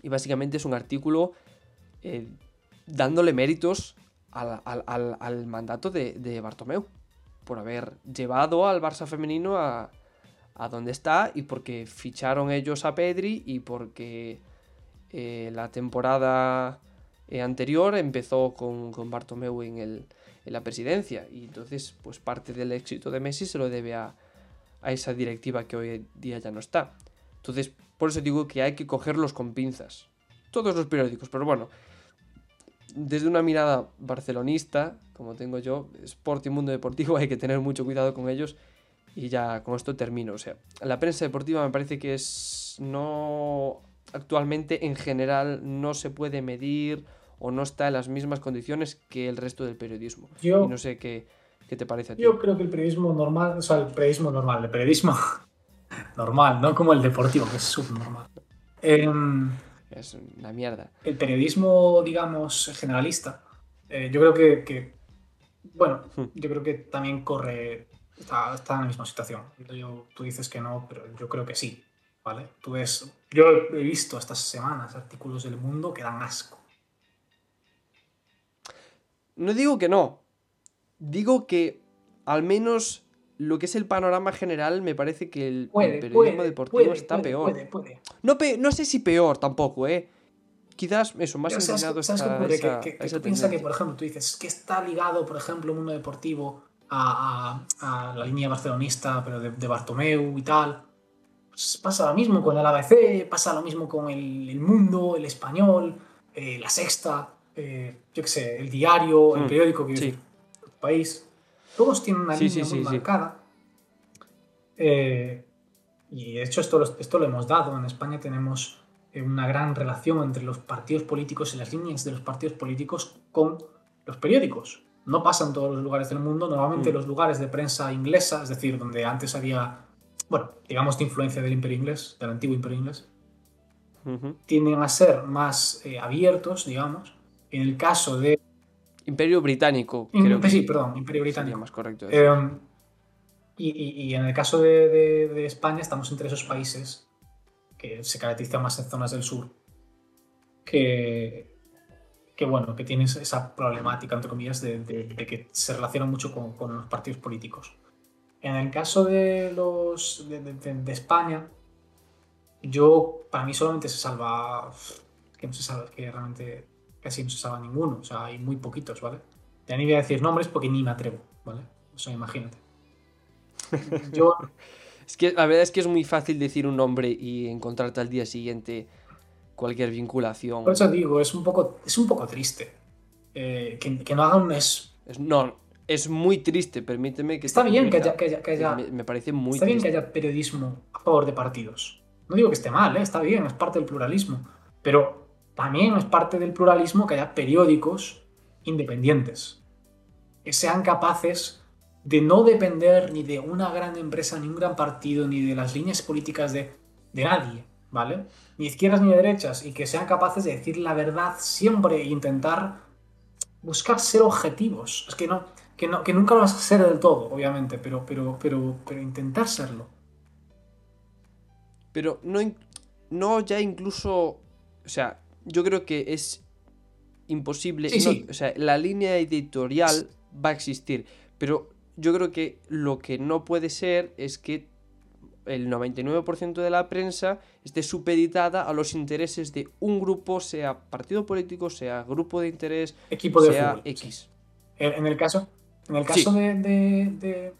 y básicamente es un artículo eh, dándole méritos al, mandato de, Bartomeu, por haber llevado al Barça femenino a, a, donde está y porque ficharon ellos a Pedri y porque eh, la temporada eh, anterior empezó con, con Bartomeu en, el, en, la presidencia y entonces pues parte del éxito de Messi se lo debe a, a esa directiva que hoy día ya no está. Entonces, por eso digo que hay que cogerlos con pinzas. Todos los periódicos, pero bueno, desde una mirada barcelonista, como tengo yo, Sport y Mundo Deportivo, hay que tener mucho cuidado con ellos. Y ya con esto termino. O sea, la prensa deportiva me parece que es. No. Actualmente, en general, no se puede medir o no está en las mismas condiciones que el resto del periodismo. Yo, y no sé qué, qué te parece a ti. Yo creo que el periodismo normal, o sea, el periodismo normal, el periodismo normal, no como el deportivo, que es subnormal. Eh, es una mierda. El periodismo, digamos, generalista, eh, yo creo que, que bueno, Hmm. yo creo que también corre, está, está en la misma situación. Yo, tú dices que no, pero yo creo que sí, ¿vale? Tú ves, yo he visto estas semanas artículos del mundo que dan asco. No digo que no, digo que al menos lo que es el panorama general, me parece que el, puede, el periodismo puede, deportivo puede, está peor. Puede, puede. No, pe no sé si peor tampoco, ¿eh? Quizás eso, más Pero ¿sabes, inclinado ¿sabes qué está ocurre? esa, que, que, a esa que por ejemplo, tú dices que está ligado, por ejemplo, el mundo deportivo a, a, a la línea barcelonista, pero de, de Bartomeu y tal. Pues pasa lo mismo con el ABC, pasa lo mismo con el, el Mundo, el Español, eh, la Sexta, eh, yo qué sé, el diario, el Mm, periódico que sí. el país. Todos tienen una Sí, línea sí, muy marcada. Eh, y de hecho esto, lo- esto lo hemos dado. En España tenemos eh, una gran relación entre los partidos políticos y las líneas de los partidos políticos con los periódicos. No pasa en todos los lugares del mundo. Normalmente Mm. los lugares de prensa inglesa, es decir, donde antes había, bueno, digamos de influencia del imperio inglés, del antiguo imperio inglés, Ujú. tienden a ser más eh, abiertos, digamos. En el caso de... Imperio Británico, creo que sí, perdón, imperio británico. más correcto. Eh, Y, en el caso de, España estamos entre esos países que se caracterizan más en zonas del sur, que, que bueno, que tienen esa problemática, entre comillas, de, que se relacionan mucho con, los partidos políticos. En el caso de los de, España, yo, para mí solamente se salva, que no se salva, que realmente casi no se salva ninguno, o sea, hay muy poquitos, ¿vale? Ya ni voy a decir nombres porque ni me atrevo, ¿vale? O sea, imagínate. Yo... es que la verdad es que es muy fácil decir un nombre y encontrarte al día siguiente cualquier vinculación. Por eso digo, es un poco, es un poco triste. Eh, que, no hagan un es, No, es muy triste, permíteme que... Está bien que haya... me, parece muy Está bien que haya periodismo a favor de partidos. No digo que esté mal, ¿eh? está bien, es parte del pluralismo. Pero también es parte del pluralismo que haya periódicos independientes. Que sean capaces de no depender ni de una gran empresa, ni un gran partido, ni de las líneas políticas de, nadie, ¿vale? Ni izquierdas ni derechas, y que sean capaces de decir la verdad siempre e intentar buscar ser objetivos. Es que no, que no, que nunca lo vas a ser del todo, obviamente, pero, pero, pero, pero intentar serlo. Pero no, no ya incluso, o sea, yo creo que es imposible. O sea, la línea editorial va a existir, pero yo creo que lo que no puede ser es que el 99% de la prensa esté supeditada a los intereses de un grupo, sea partido político, sea grupo de interés, equipo de sea X. En el caso, en el caso de,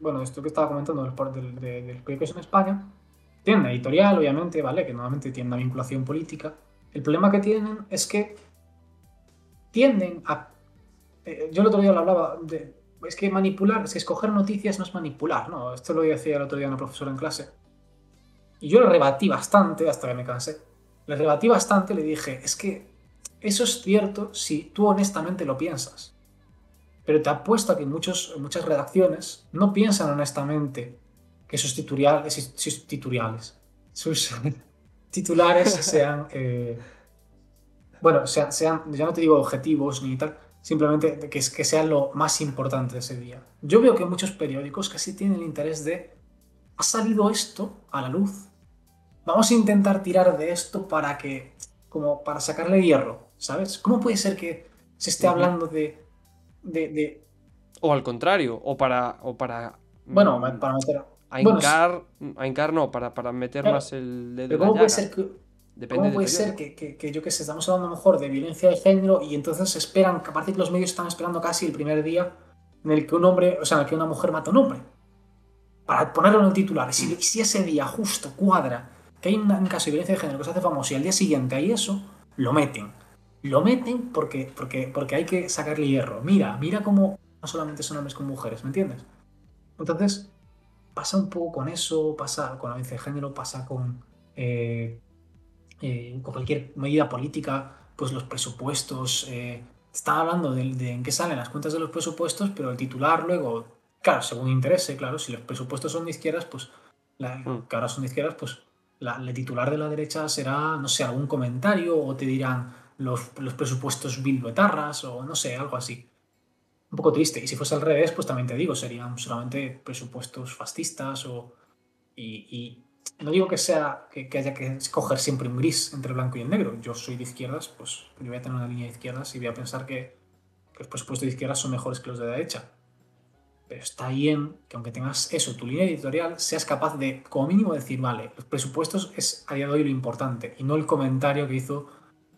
bueno, esto que estaba comentando del, de, de, en España, tienen una editorial, obviamente, ¿vale? Que normalmente tiene una vinculación política. El problema que tienen es que tienden a... Eh, yo el otro día lo hablaba de es que manipular, es que escoger noticias no es manipular, ¿no? Esto lo decía el otro día una profesora en clase. Y yo le rebatí bastante hasta que me cansé. Le rebatí bastante, le dije, es que eso es cierto si tú honestamente lo piensas. Pero te apuesto a que muchos, muchas redacciones no piensan honestamente que sus titulares, sus, titulares, sean, eh, bueno, sean, sean, ya no te digo objetivos ni tal, simplemente que, que sea lo más importante de ese día. Yo veo que muchos periódicos casi tienen el interés de, ha salido esto a la luz, vamos a intentar tirar de esto para que, como para sacarle hierro, ¿sabes? ¿Cómo puede ser que se esté hablando de... de, O al contrario, o para... O para bueno, mm, para meter... A hincar, a hincar no, para, para meter más el dedo ¿Cómo puede ser que ¿Cómo puede ser que, yo que sé, estamos hablando mejor de violencia de género y entonces esperan, que aparte que los medios están esperando casi el primer día en el que un hombre, o sea, en el que una mujer mata a un hombre? Para ponerlo en el titular. Si, si ese día justo cuadra que hay un, caso de violencia de género que se hace famoso y al día siguiente hay eso, lo meten. Lo meten porque, porque, porque hay que sacarle hierro. Mira, mira cómo no solamente son hombres con mujeres, ¿me entiendes? Entonces, pasa un poco con eso, pasa con la violencia de género, pasa con... Eh, eh, con cualquier medida política, pues los presupuestos. Eh, está hablando de, en qué salen las cuentas de los presupuestos, pero el titular luego, claro, según interese, claro, si los presupuestos son de izquierdas, pues, la, mm. que ahora son de izquierdas, pues la, el titular de la derecha será, no sé, algún comentario o te dirán los, los presupuestos bilbetarras o no sé, algo así. Un poco triste. Y si fuese al revés, pues también te digo, serían solamente presupuestos fascistas o... y no digo que sea que, haya que escoger siempre un gris entre blanco y el negro. Yo soy de izquierdas, pues yo voy a tener una línea de izquierdas y voy a pensar que, los presupuestos de izquierdas son mejores que los de derecha. Pero está bien que aunque tengas eso, tu línea editorial, seas capaz de, como mínimo, decir, vale, los presupuestos es a día de hoy lo importante y no el comentario que hizo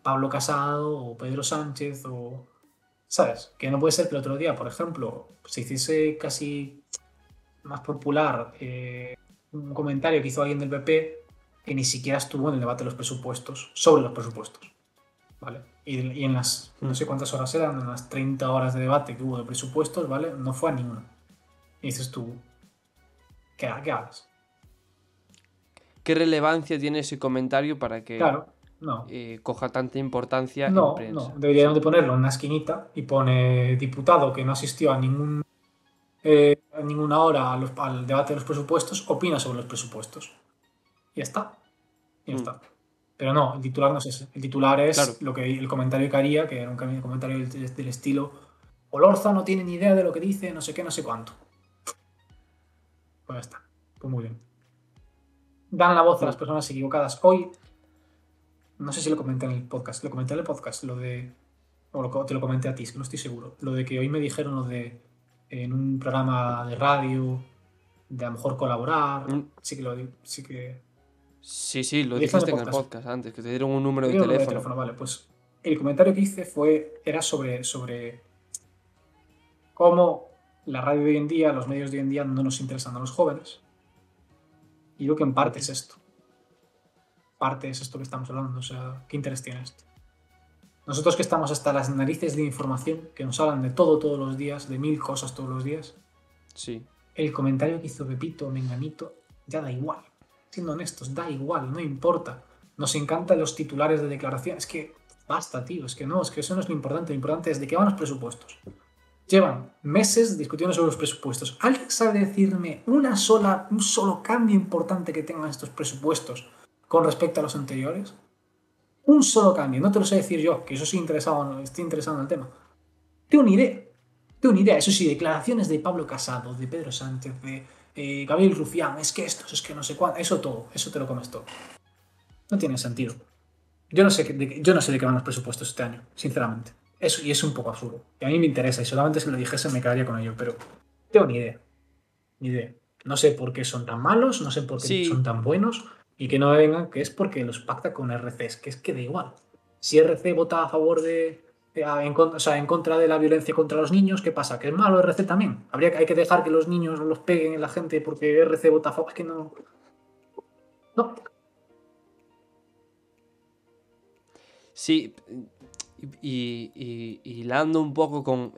Pablo Casado o Pedro Sánchez o... ¿Sabes? Que no puede ser que el otro día, por ejemplo, se hiciese casi más popular eh, un comentario que hizo alguien del PP que ni siquiera estuvo en el debate de los presupuestos, sobre los presupuestos. ¿Vale? Y, en las, no sé cuántas horas eran, en las 30 horas de debate que hubo de presupuestos, ¿vale? No fue a ninguna. Y dices tú, ¿qué, qué hagas? ¿Qué relevancia tiene ese comentario para que claro, no. Eh, coja tanta importancia no, en prensa? No, deberíamos de ponerlo en una esquinita y pone diputado que no asistió a ningún eh, ninguna hora al debate de los presupuestos, opina sobre los presupuestos. Y ya está. Y ya mm. está. Pero no, el titular no es ese. El titular es lo que el comentario que haría, que era un comentario del, estilo Olorza no tiene ni idea de lo que dice, no sé qué, no sé cuánto. Pues ya está. Pues muy bien. Dan la voz a las personas equivocadas. Hoy, no sé si lo comenté en el podcast, lo comenté en el podcast, lo de, o lo- te lo comenté a ti, es que no estoy seguro, lo de que hoy me dijeron lo de en un programa de radio, de a lo mejor colaborar, Mm. sí que lo sí que Sí, sí, lo Dije en el dijiste en el podcast. podcast antes, que te dieron un número de número de teléfono. Vale, pues el comentario que hice fue, era sobre, sobre cómo la radio de hoy en día, los medios de hoy en día no nos interesan a los jóvenes. Y creo que en parte es esto. Parte es esto que estamos hablando. O sea, ¿qué interés tiene esto? Nosotros que estamos hasta las narices de información, que nos hablan de todo todos los días, de mil cosas todos los días, Sí. el comentario que hizo Pepito Menganito ya da igual. Siendo honestos, da igual, no importa. Nos encantan los titulares de declaración. Es que basta, tío, es que no, es que eso no es lo importante. Lo importante es de qué van los presupuestos. Llevan meses discutiendo sobre los presupuestos. ¿Alguien sabe decirme una sola, un solo cambio importante que tengan estos presupuestos con respecto a los anteriores? Un solo cambio, no te lo sé decir yo, que eso sí interesado, estoy interesado en el tema. Tengo ni idea. Tengo ni idea. Eso sí, declaraciones de Pablo Casado, de Pedro Sánchez, de eh, Gabriel Rufián, es que estos, es que no sé cuánto. Eso todo, eso te lo comes todo. No tiene sentido. Yo no sé, de qué- yo no sé de qué van los presupuestos este año, sinceramente. Eso, y es un poco absurdo. Y a mí me interesa, y solamente si lo dijese me quedaría con ello, pero tengo ni idea. Ni idea. No sé por qué son tan malos, no sé por qué Sí. son tan buenos, y que no me vengan que es porque los pacta con RCs, que es que da igual. Si RC vota a favor de. en, con- o sea, en contra de la violencia contra los niños, ¿qué pasa? ¿Que es malo RC también? Habría hay que dejar que los niños los peguen en la gente porque RC vota a favor. Es que no. No. Sí, y, y, y un poco con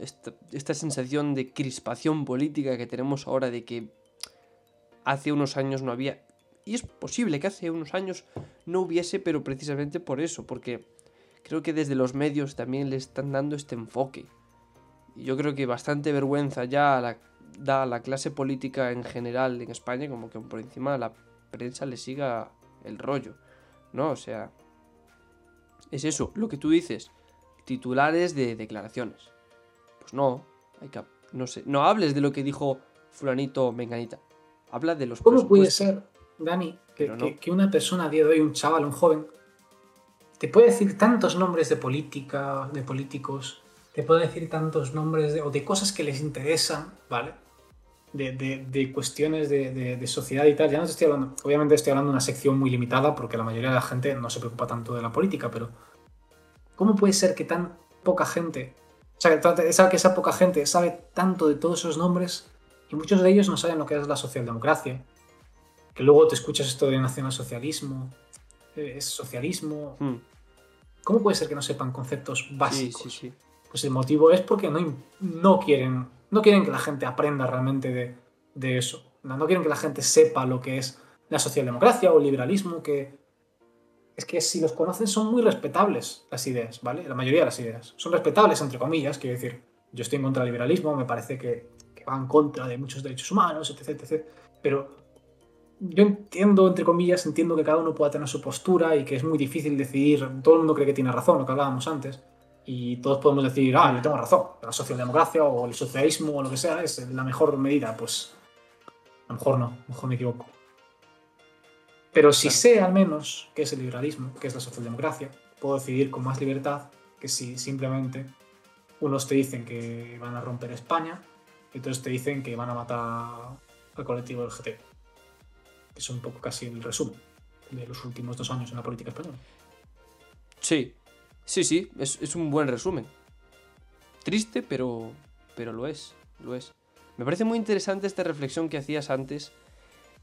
esta sensación de crispación política que tenemos ahora de que hace unos años no había. Y es posible que hace unos años no hubiese, pero precisamente por eso, porque creo que desde los medios también le están dando este enfoque. Y yo creo que bastante vergüenza ya la, da a la clase política en general en España, como que por encima de la prensa le siga el rollo, ¿no? O sea, es eso, lo que tú dices, titulares de declaraciones. Pues no, hay que, no sé, no hables de lo que dijo fulanito menganita. Habla de los ¿Cómo puede ser, Dani, que, no. que- que una persona a día de hoy, un chaval, un joven, te puede decir tantos nombres de política, de políticos, te puede decir tantos nombres de, o de cosas que les interesan, ¿vale? De, de- de cuestiones de, de- de sociedad y tal. Ya no te estoy hablando, obviamente estoy hablando de una sección muy limitada porque la mayoría de la gente no se preocupa tanto de la política, pero ¿cómo puede ser que tan poca gente, o sea, que que esa poca gente sabe tanto de todos esos nombres y muchos de ellos no saben lo que es la socialdemocracia? Que luego te escuchas esto de nacionalsocialismo, eh, es socialismo. Hmm, ¿Cómo puede ser que no sepan conceptos básicos? sí, sí. Pues el motivo es porque no, no, quieren, no quieren que la gente aprenda realmente de, de eso. No, no quieren que la gente sepa lo que es la socialdemocracia o el liberalismo, que es que si los conocen son muy respetables las ideas, ¿vale? La mayoría de las ideas. Son respetables, entre comillas, quiero decir, yo estoy en contra del liberalismo, me parece que, que va en contra de muchos derechos humanos, etc, etc. Pero yo entiendo, entre comillas, entiendo que cada uno pueda tener su postura y que es muy difícil decidir, todo el mundo cree que tiene razón, lo que hablábamos antes, y todos podemos decir, ah, yo tengo razón, la socialdemocracia o el socialismo o lo que sea es la mejor medida, pues a lo mejor no, a lo mejor me equivoco. Pero si Claro. sé al menos qué es el liberalismo, qué es la socialdemocracia, puedo decidir con más libertad que si simplemente unos te dicen que van a romper España y otros te dicen que van a matar al colectivo del GT. Es un poco casi el resumen de los últimos dos años en la política española. Sí, sí, sí, es, es un buen resumen. Triste, pero, pero lo es, lo es. Me parece muy interesante esta reflexión que hacías antes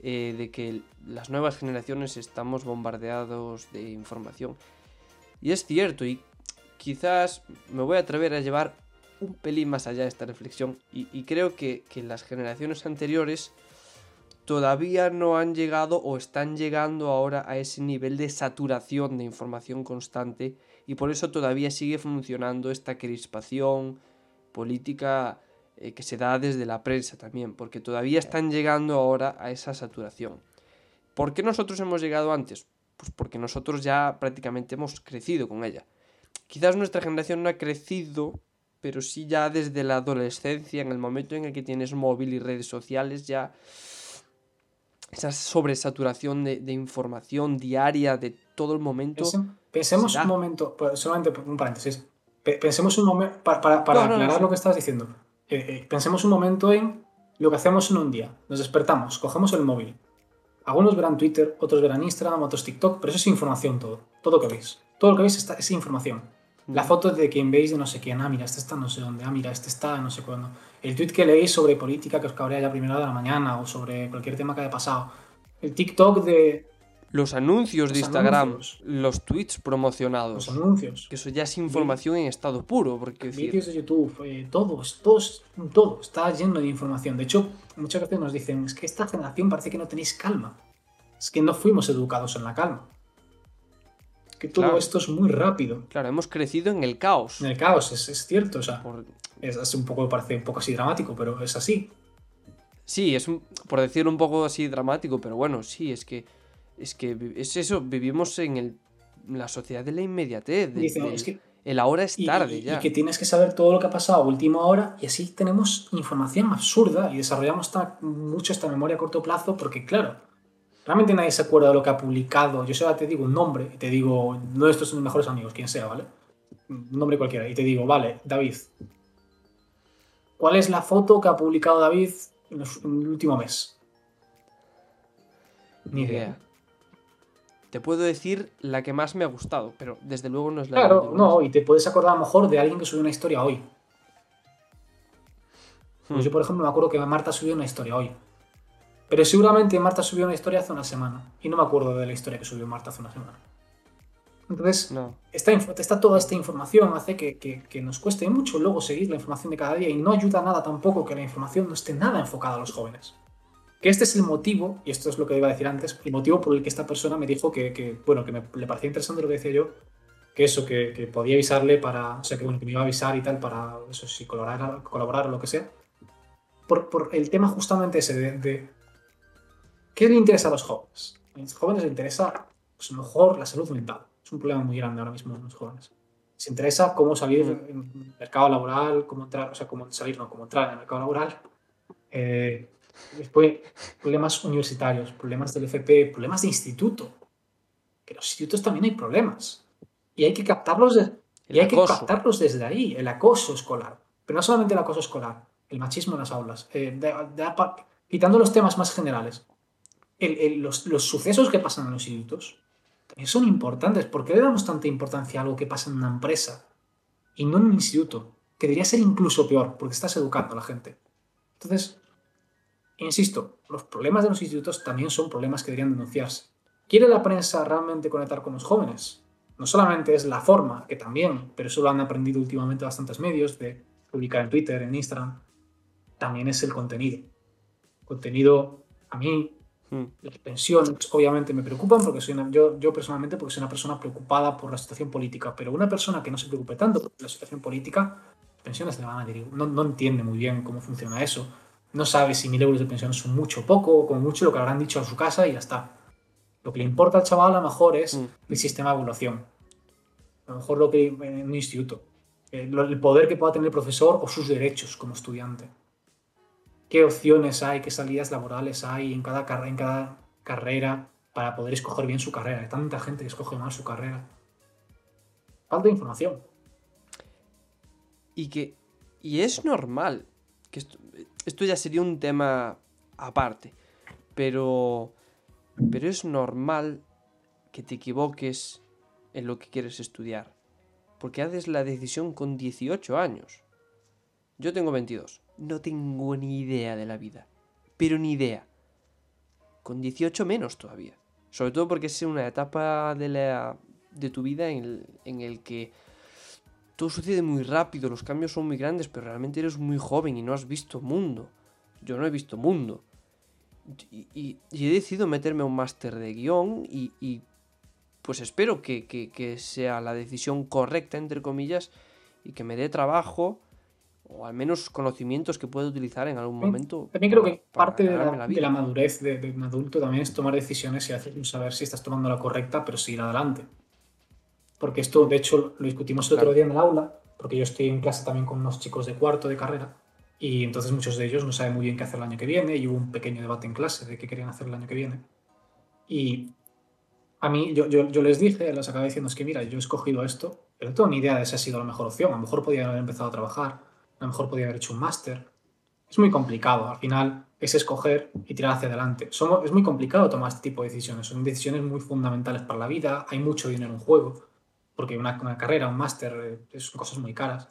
eh, de que las nuevas generaciones estamos bombardeados de información. Y es cierto, y quizás me voy a atrever a llevar un pelín más allá de esta reflexión, y, y creo que, que las generaciones anteriores todavía no han llegado o están llegando ahora a ese nivel de saturación de información constante y por eso todavía sigue funcionando esta crispación política eh, que se da desde la prensa también, porque todavía están llegando ahora a esa saturación. ¿Por qué nosotros hemos llegado antes? Pues porque nosotros ya prácticamente hemos crecido con ella. Quizás nuestra generación no ha crecido, pero sí ya desde la adolescencia, en el momento en el que tienes móvil y redes sociales, ya esa sobresaturación de, de información diaria de todo el momento. pensemos un momento, pues, solamente un paréntesis. Pensemos un momento, para, para, para aclarar lo que estabas diciendo. Eh, eh, pensemos un momento en lo que hacemos en un día. Nos despertamos, cogemos el móvil. Algunos verán Twitter, otros verán Instagram, otros TikTok, pero eso es información todo. Todo lo que veis. Todo lo que veis es información. La foto de quien veis de no sé quién. Ah, mira, este está no sé dónde. Ah, mira, este está no sé cuándo. El tweet que leéis sobre política que os cabrea ya a primera de la mañana o sobre cualquier tema que haya pasado. El TikTok de los anuncios de Instagram, los tweets promocionados. Los anuncios. Que eso ya es información en estado puro. Porque Vídeos de YouTube, eh, todo, todo, todo está lleno de información. De hecho, muchas veces nos dicen, es que esta generación parece que no tenéis calma. Es que no fuimos educados en la calma. Que todo esto es muy rápido. Claro, hemos crecido en el caos. En el caos, es, cierto. O sea, es, un poco, parece un poco así dramático, pero es así. Sí, es por decir un poco así dramático, pero bueno, sí, es que es que es eso, vivimos en, el, la sociedad de la inmediatez. el ahora es tarde ya. Y que tienes que saber todo lo que ha pasado a última hora y así tenemos información absurda y desarrollamos mucho esta memoria a corto plazo porque, claro, realmente nadie se acuerda de lo que ha publicado. Yo solo te digo un nombre y te digo, no estos son mis mejores amigos, quien sea, ¿vale? Un nombre cualquiera. Y te digo, vale, David, ¿cuál es la foto que ha publicado David en, el último mes? Ni idea. Te puedo decir la que más me ha gustado, pero desde luego no es la Claro, no, y te puedes acordar a lo mejor de alguien que subió una historia hoy. Pues hmm. yo, por ejemplo, me acuerdo que Marta subió una historia hoy. Pero seguramente Marta subió una historia hace una semana. Y no me acuerdo de la historia que subió Marta hace una semana. Entonces, está, toda esta información hace que, que, nos cueste mucho luego seguir la información de cada día y no ayuda nada tampoco que la información no esté nada enfocada a los jóvenes. Que este es el motivo, y esto es lo que iba a decir antes, el motivo por el que esta persona me dijo que, bueno, que me, le parecía interesante lo que decía yo, que eso, que, podía avisarle para, o sea, que, bueno, que me iba a avisar y tal para, eso, si colaborar, colaborar o lo que sea. Por, por el tema justamente ese de, ¿qué le interesa a los jóvenes? A los jóvenes les interesa, pues, mejor la salud mental. Es un problema muy grande ahora mismo en los jóvenes. Les interesa cómo salir mm. en el mercado laboral, cómo entrar, o sea, cómo salir, no, cómo entrar en el mercado laboral. Eh, Después, problemas universitarios, problemas del FP, problemas de instituto. Que los institutos también hay problemas. Y hay que captarlos, y hay que captarlos desde ahí, el acoso escolar. Pero no solamente el acoso escolar, el machismo en las aulas. Eh, quitando los temas más generales. Los, los, sucesos que pasan en los institutos también son importantes. ¿Por qué le damos tanta importancia a algo que pasa en una empresa y no en un instituto? Que debería ser incluso peor, porque estás educando a la gente. Entonces, Insisto, los problemas de los institutos también son problemas que deberían denunciarse. ¿Quiere la prensa realmente conectar con los jóvenes? No solamente es la forma, que también, pero eso lo han aprendido últimamente bastantes medios, de publicar en Twitter, en Instagram, también es el contenido. Contenido, a mí. Las pensiones obviamente me preocupan, porque soy yo, yo personalmente porque soy una persona preocupada por la situación política, pero una persona que no se preocupe tanto por la situación política, pensiones le van a dirigir. No, no entiende muy bien cómo funciona eso no sabe si mil euros de pensión son mucho o poco, o como mucho lo que habrán dicho en su casa y ya está. Lo que le importa al chaval a lo mejor es mm. el sistema de evaluación. A lo mejor lo que en un instituto. El poder que pueda tener el profesor o sus derechos como estudiante. ¿Qué opciones hay, qué salidas laborales hay en cada, en cada carrera para poder escoger bien su carrera? Hay tanta gente que escoge mal su carrera. Falta información. Y que. Y es normal que esto, esto ya sería un tema aparte, pero, pero es normal que te equivoques en lo que quieres estudiar, porque haces la decisión con 18 años. Yo tengo 22, no tengo ni idea de la vida, pero ni idea. Con 18 menos todavía, sobre todo porque es una etapa de, la, de tu vida en el, en el que todo sucede muy rápido, los cambios son muy grandes, pero realmente eres muy joven y no has visto mundo. Yo no he visto mundo. Y, he decidido meterme a un máster de guion y, pues espero que, sea la decisión correcta, entre comillas, y que me dé trabajo o al menos conocimientos que pueda utilizar en algún momento. También creo que parte de la, madurez de, de, un adulto también es tomar decisiones y hacer saber si estás tomando la correcta, pero seguir adelante porque esto, de hecho, lo discutimos el otro día en el aula, porque yo estoy en clase también con unos chicos de cuarto de carrera, Y entonces muchos de ellos no saben muy bien qué hacer el año que viene y hubo un pequeño debate en clase de qué querían hacer el año que viene. Y a mí, yo, yo, yo les dije, les acabé diciendo, es que mira, yo he escogido esto, pero no tengo ni idea de si ha sido la mejor opción. A lo mejor podía haber empezado a trabajar, a lo mejor podía haber hecho un máster. Es muy complicado, al final es escoger y tirar hacia adelante. Somos, es muy complicado tomar este tipo de decisiones, son decisiones muy fundamentales para la vida, hay mucho dinero en juego, porque una, una carrera, un máster, eh, son cosas muy caras.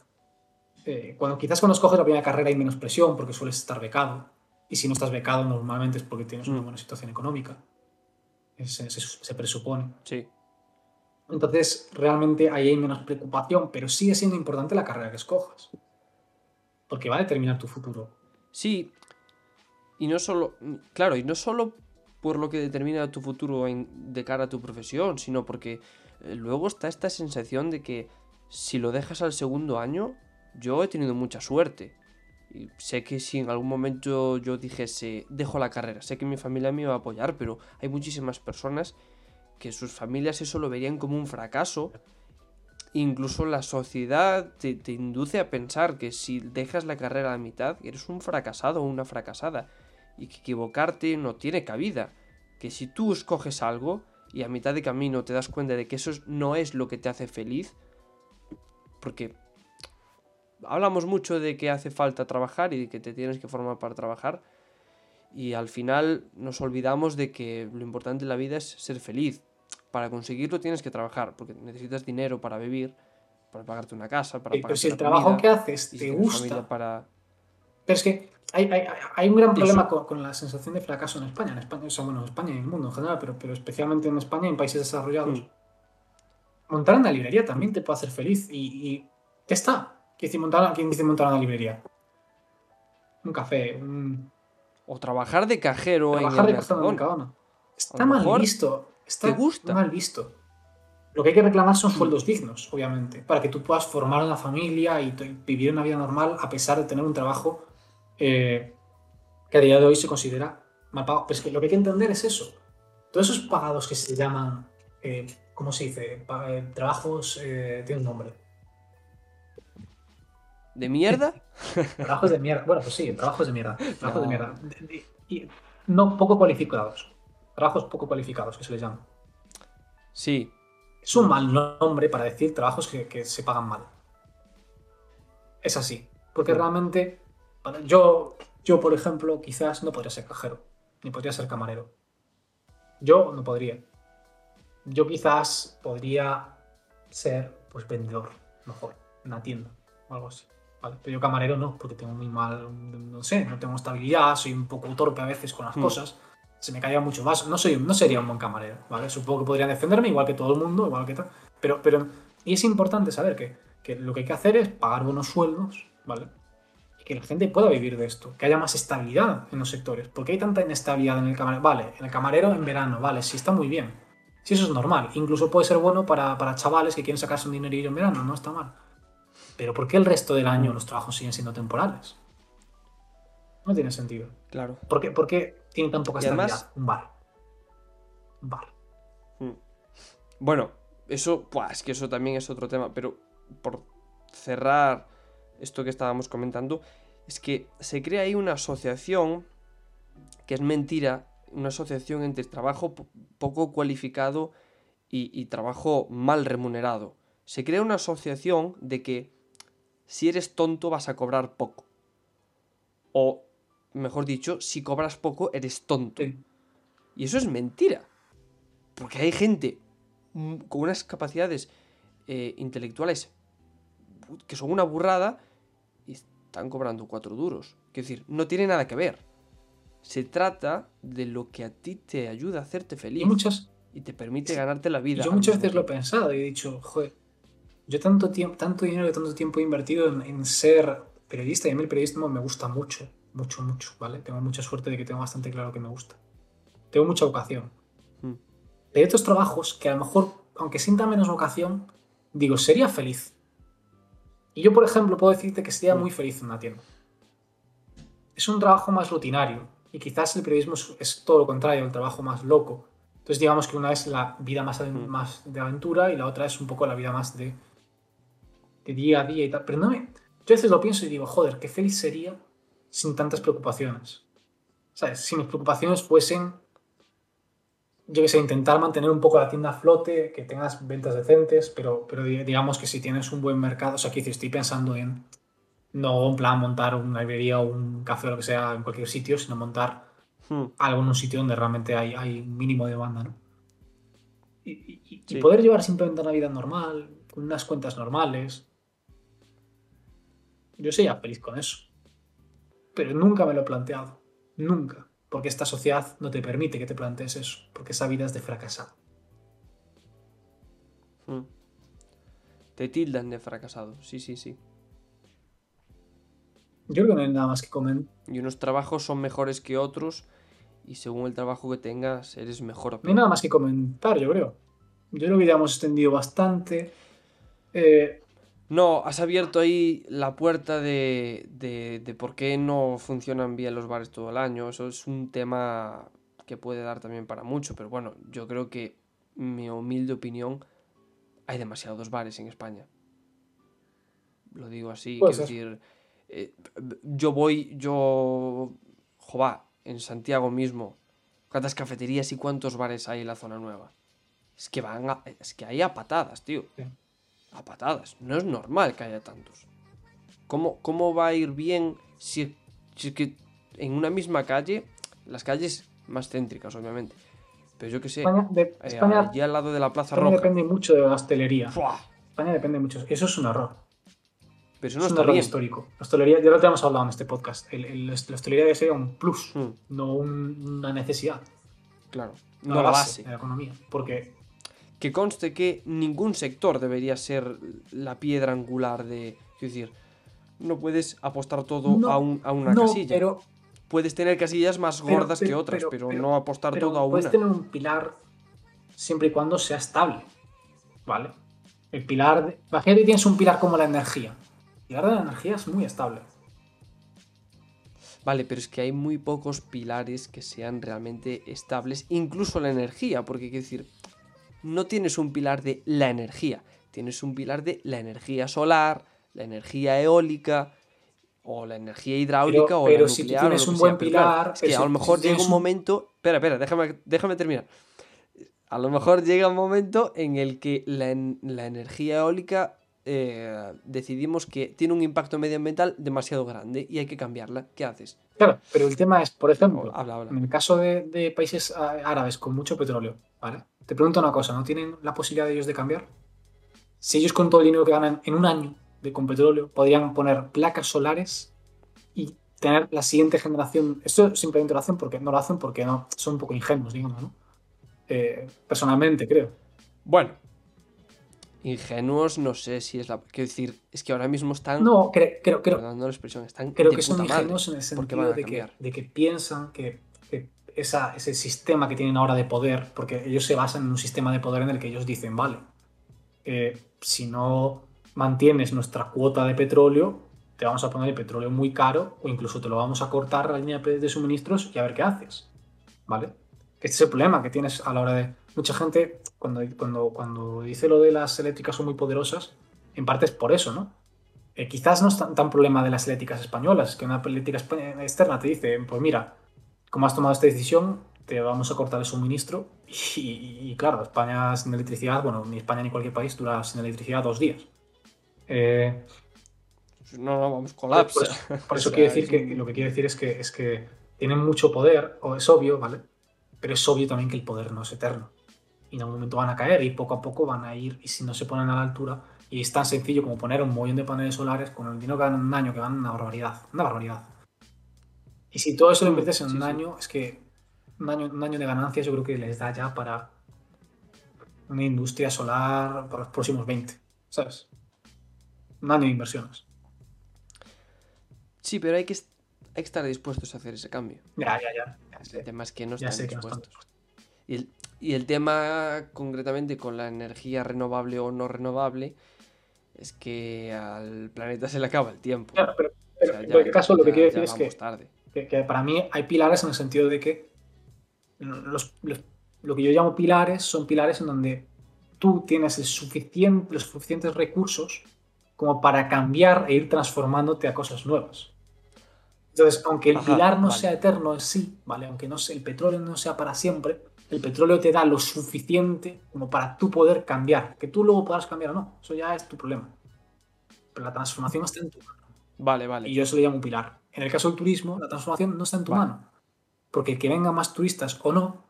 Eh, cuando quizás cuando escoges la primera carrera hay menos presión porque sueles estar becado. Y si no estás becado normalmente es porque tienes una Mm. buena situación económica. Se, se- se presupone. Sí. Entonces, realmente ahí hay menos preocupación, pero sigue siendo importante la carrera que escojas. Porque va a determinar tu futuro. Sí, y no solo, claro, y no solo por lo que determina tu futuro en- de cara a tu profesión, sino porque eh, luego está esta sensación de que si lo dejas al segundo año, yo he tenido mucha suerte. Sé que si en algún momento yo dijese, dejo la carrera, sé que mi familia me va a apoyar, pero hay muchísimas personas que sus familias eso lo verían como un fracaso. Incluso la sociedad te, induce a pensar que si dejas la carrera a mitad, eres un fracasado o una fracasada. Y que equivocarte no tiene cabida. Que si tú escoges algo y a mitad de camino te das cuenta de que eso es- no es lo que te hace feliz, porque hablamos mucho de que hace falta trabajar y de que te tienes que formar para trabajar. Y al final nos olvidamos de que lo importante en la vida es ser feliz. Para conseguirlo tienes que trabajar, porque necesitas dinero para vivir, para pagarte una casa, para Pero si el trabajo comida, que haces te gusta. para... Pero es que hay, hay- hay un gran Eso. problema con, con la sensación de fracaso en España. En España, o sea, bueno, en España y en el mundo en general, pero, pero especialmente en España y en países desarrollados. Mm. Montar una librería también te puede hacer feliz. Y, y ya está. ¿Quién dice montar, quién dice montar una librería? Un café, un, O trabajar de cajero trabajar en de el el Mercadona. Mercadona. Está mal mejor visto. Está te gusta. mal visto. Lo que hay que reclamar son sueldos dignos, obviamente, para que tú puedas formar una familia y vivir una vida normal a pesar de tener un trabajo eh, que a día de hoy se considera mal pagado. Pero es que lo que hay que entender es eso. Todos esos pagados que se llaman, eh, ¿cómo se dice? Pa- eh, trabajos, eh, tiene un nombre. ¿De mierda? Trabajos de mierda. Bueno, pues sí, trabajos de mierda. Trabajos de mierda. De- de- y no poco cualificados. Trabajos poco cualificados, que se les llama. Sí. Es un mal nombre para decir trabajos que, que se pagan mal. Es así. Porque realmente, yo, yo, por ejemplo, quizás no podría ser cajero, ni podría ser camarero. Yo no podría. Yo quizás podría ser, pues, vendedor, mejor, en una tienda o algo así. ¿vale? Pero yo camarero no, porque tengo muy mal, no sé, no tengo estabilidad, soy un poco torpe a veces con las Mm. cosas se me caía mucho más. No, soy, no sería un buen camarero, ¿vale? Supongo que podría defenderme igual que todo el mundo, igual que tal. Pero, pero, y es importante saber que, que lo que hay que hacer es pagar buenos sueldos, ¿vale? Y que la gente pueda vivir de esto, que haya más estabilidad en los sectores. porque hay tanta inestabilidad en el camarero? Vale, en el camarero en verano, vale, sí está muy bien. Sí, eso es normal. Incluso puede ser bueno para, para chavales que quieren sacarse un dinerillo en verano, no está mal. Pero ¿por qué el resto del año los trabajos siguen siendo temporales? No tiene sentido. Claro. ¿Por qué, por qué tiene tan poca además- estabilidad? Un bar. Un bar. Mm. Bueno, eso, buah, es que eso también es otro tema, pero por cerrar esto que estábamos comentando, es que se crea ahí una asociación que es mentira, una asociación entre trabajo po- poco cualificado y, y trabajo mal remunerado. Se crea una asociación de que si eres tonto vas a cobrar poco. O, mejor dicho, si cobras poco eres tonto. Sí. Y eso es mentira. Porque hay gente mm, con unas capacidades eh, intelectuales que son una burrada y están cobrando cuatro duros. Quiero decir, no tiene nada que ver. Se trata de lo que a ti te ayuda a hacerte feliz Y muchas, y te permite ganarte la vida. yo muchas veces lo he pensado y he dicho, joder, yo tanto, tiempo, tanto dinero y tanto tiempo he invertido en, en ser periodista y a mí el periodismo me gusta mucho, mucho, mucho, ¿vale? Tengo mucha suerte de que tengo bastante claro que me gusta. Tengo mucha vocación. Mm. Pero hay otros trabajos que a lo mejor, aunque sienta menos vocación, digo, sería feliz. Y yo, por ejemplo, puedo decirte que sería Mm. muy feliz en una tienda. Es un trabajo más rutinario y quizás el periodismo es, es todo lo contrario, el trabajo más loco. Entonces digamos que una es la vida más, aven- Mm. más de aventura y la otra es un poco la vida más de, de día a día y tal. Pero no me... Yo a veces lo pienso y digo, joder, qué feliz sería sin tantas preocupaciones. ¿Sabes? Si mis preocupaciones fuesen, yo que sé, intentar mantener un poco la tienda a flote, que tengas ventas decentes, pero, pero digamos que si tienes un buen mercado, o sea, que estoy pensando en no en plan montar una librería o un café o lo que sea en cualquier sitio, sino montar hmm. algo en un sitio donde realmente hay, hay un mínimo de demanda, ¿no? Y, y, poder llevar simplemente una vida normal, con unas cuentas normales. Yo sería feliz con eso. Pero nunca me lo he planteado. Nunca. Porque esta sociedad no te permite que te plantees eso. Porque esa vida es de fracasado. Hmm. Te tildan de fracasado. Sí, sí, sí. Yo creo que no hay nada más que comen. Y unos trabajos son mejores que otros. Y según el trabajo que tengas, eres mejor o peor. No hay nada más que comentar, yo creo. Yo creo que ya hemos extendido bastante. Eh, no, has abierto ahí la puerta de, de, por qué no funcionan bien los bares todo el año. Eso es un tema que puede dar también para mucho, pero bueno, yo creo que, mi humilde opinión, hay demasiados bares en España. Lo digo así, quiero decir, eh, yo voy, yo, jova, en Santiago mismo, ¿cuántas cafeterías y cuántos bares hay en la zona nueva? Es que van es que hay a patadas, tío a patadas. No es normal que haya tantos. ¿Cómo, cómo va a ir bien si, si es que en una misma calle, las calles más céntricas, obviamente, pero yo que sé, España, de, eh, allí al lado de la Plaza España depende mucho de la hostelería. España depende mucho. Eso es un error. Pero eso no es un error histórico. La hostelería, ya lo tenemos hablado en este podcast. El, la hostelería debe ser un plus, hmm. no una necesidad. Claro. No la base de la economía. Porque que conste que ningún sector debería ser la piedra angular de. Es decir, no puedes apostar todo a, una casilla. Pero, puedes tener casillas más gordas que otras, pero, no apostar todo a una. Puedes tener un pilar siempre y cuando sea estable. ¿Vale? El pilar. De... Imagínate que tienes un pilar como la energía. El pilar de la energía es muy estable. Vale, pero es que hay muy pocos pilares que sean realmente estables, incluso la energía, porque quiero decir, no tienes un pilar de la energía, tienes un pilar de la energía solar, la energía eólica o la energía hidráulica o la nuclear. si tienes un buen pilar, es que a lo mejor llega un momento, espera, espera, déjame, déjame terminar. A lo mejor llega un momento en el que la, energía eólica eh, decidimos que tiene un impacto medioambiental demasiado grande y hay que cambiarla. ¿Qué haces? Claro, pero el tema es, por ejemplo, en el caso de, de, países árabes con mucho petróleo, ¿vale? Te pregunto una cosa, ¿no tienen la posibilidad de ellos de cambiar? Si ellos con todo el dinero que ganan en un año de con petróleo podrían poner placas solares y tener la siguiente generación. Esto simplemente lo hacen porque no lo hacen porque no son un poco ingenuos, digamos, ¿no? Eh, personalmente, creo. Bueno, ingenuos no sé si es la. Quiero decir, es que ahora mismo están. No, creo, creo, creo. La expresión, están creo que son ingenuos en el sentido de que, de que piensan que ese sistema que tienen ahora de poder, porque ellos se basan en un sistema de poder en el que ellos dicen, vale, eh, si no mantienes nuestra cuota de petróleo, te vamos a poner el petróleo muy caro o incluso te lo vamos a cortar la línea de suministros y a ver qué haces. ¿Vale? Este es el problema que tienes a la hora de... Mucha gente, cuando, cuando, cuando dice lo de las eléctricas son muy poderosas, en parte es por eso, ¿no? Eh, quizás no es tan, tan, problema de las eléctricas españolas, que una eléctrica externa te dice, pues mira, como has tomado esta decisión, te vamos a cortar el suministro. Y, claro, España sin electricidad, bueno, ni España ni cualquier país dura sin electricidad dos días. Eh, no, no, vamos, colapsa. Por, eso, quiero decir que lo que quiero decir es que, es que tienen mucho poder, o es obvio, ¿vale? Pero es obvio también que el poder no es eterno. Y en algún momento van a caer y poco a poco van a ir, y si no se ponen a la altura, y es tan sencillo como poner un mollón de paneles solares con el dinero que ganan un año, que van una barbaridad, una barbaridad. Y si todo eso lo inviertes en un año, es que un año, un año de ganancias yo creo que les da ya para una industria solar para los próximos 20, ¿sabes? Un año de inversiones. Sí, pero hay que, estar dispuestos a hacer ese cambio. Ya, ya, ya. el tema es que no están dispuestos. Y, el, y el tema concretamente con la energía renovable o no renovable es que al planeta se le acaba el tiempo. pero, en cualquier caso lo que quiero decir es que tarde que, para mí hay pilares en el sentido de que lo que yo llamo pilares son pilares en donde tú tienes el suficiente, los suficientes recursos como para cambiar e ir transformándote a cosas nuevas. Entonces, aunque el Ajá, pilar no vale. sea eterno en sí, ¿vale? Aunque no sea, el petróleo no sea para siempre, el petróleo te da lo suficiente como para tú poder cambiar. Que tú luego puedas cambiar o no, eso ya es tu problema. Pero la transformación está en tu mano. Vale, vale. Y yo eso le llamo un pilar. En el caso del turismo, la transformación no está en tu Vale. mano. Porque que vengan más turistas o no,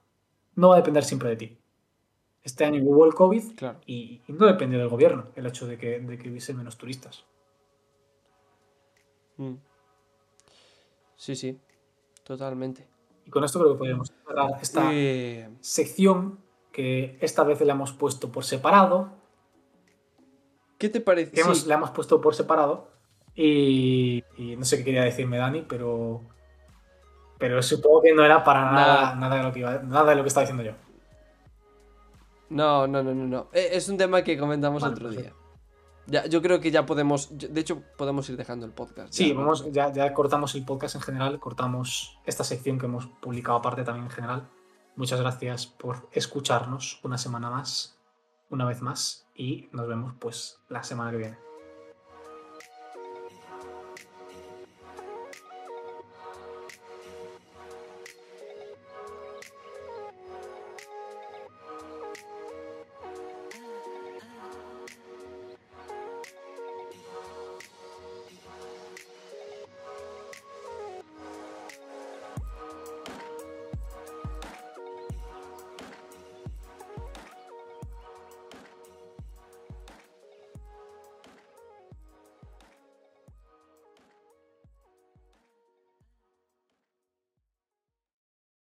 no va a depender siempre de ti. Este año hubo el COVID Claro. y, y no dependió del gobierno el hecho de que, de que hubiese menos turistas. Mm. Sí, sí. Totalmente. Y con esto creo que podemos cerrar esta Eh, sección que esta vez la hemos puesto por separado. ¿Qué te parece? Que hemos, Sí, la hemos puesto por separado. Y, y no sé qué quería decirme Dani, pero. Pero supongo que no era para nada, Nada. nada, de, lo que iba- nada de lo que estaba diciendo yo. No, no, no, no, no. Eh, Es un tema que comentamos Vale, otro día. Ya, yo creo que ya podemos. De hecho, podemos ir dejando el podcast. Sí, ya, vamos, ya, ya cortamos el podcast en general, cortamos esta sección que hemos publicado aparte también en general. Muchas gracias por escucharnos una semana más, una vez más, y nos vemos pues la semana que viene.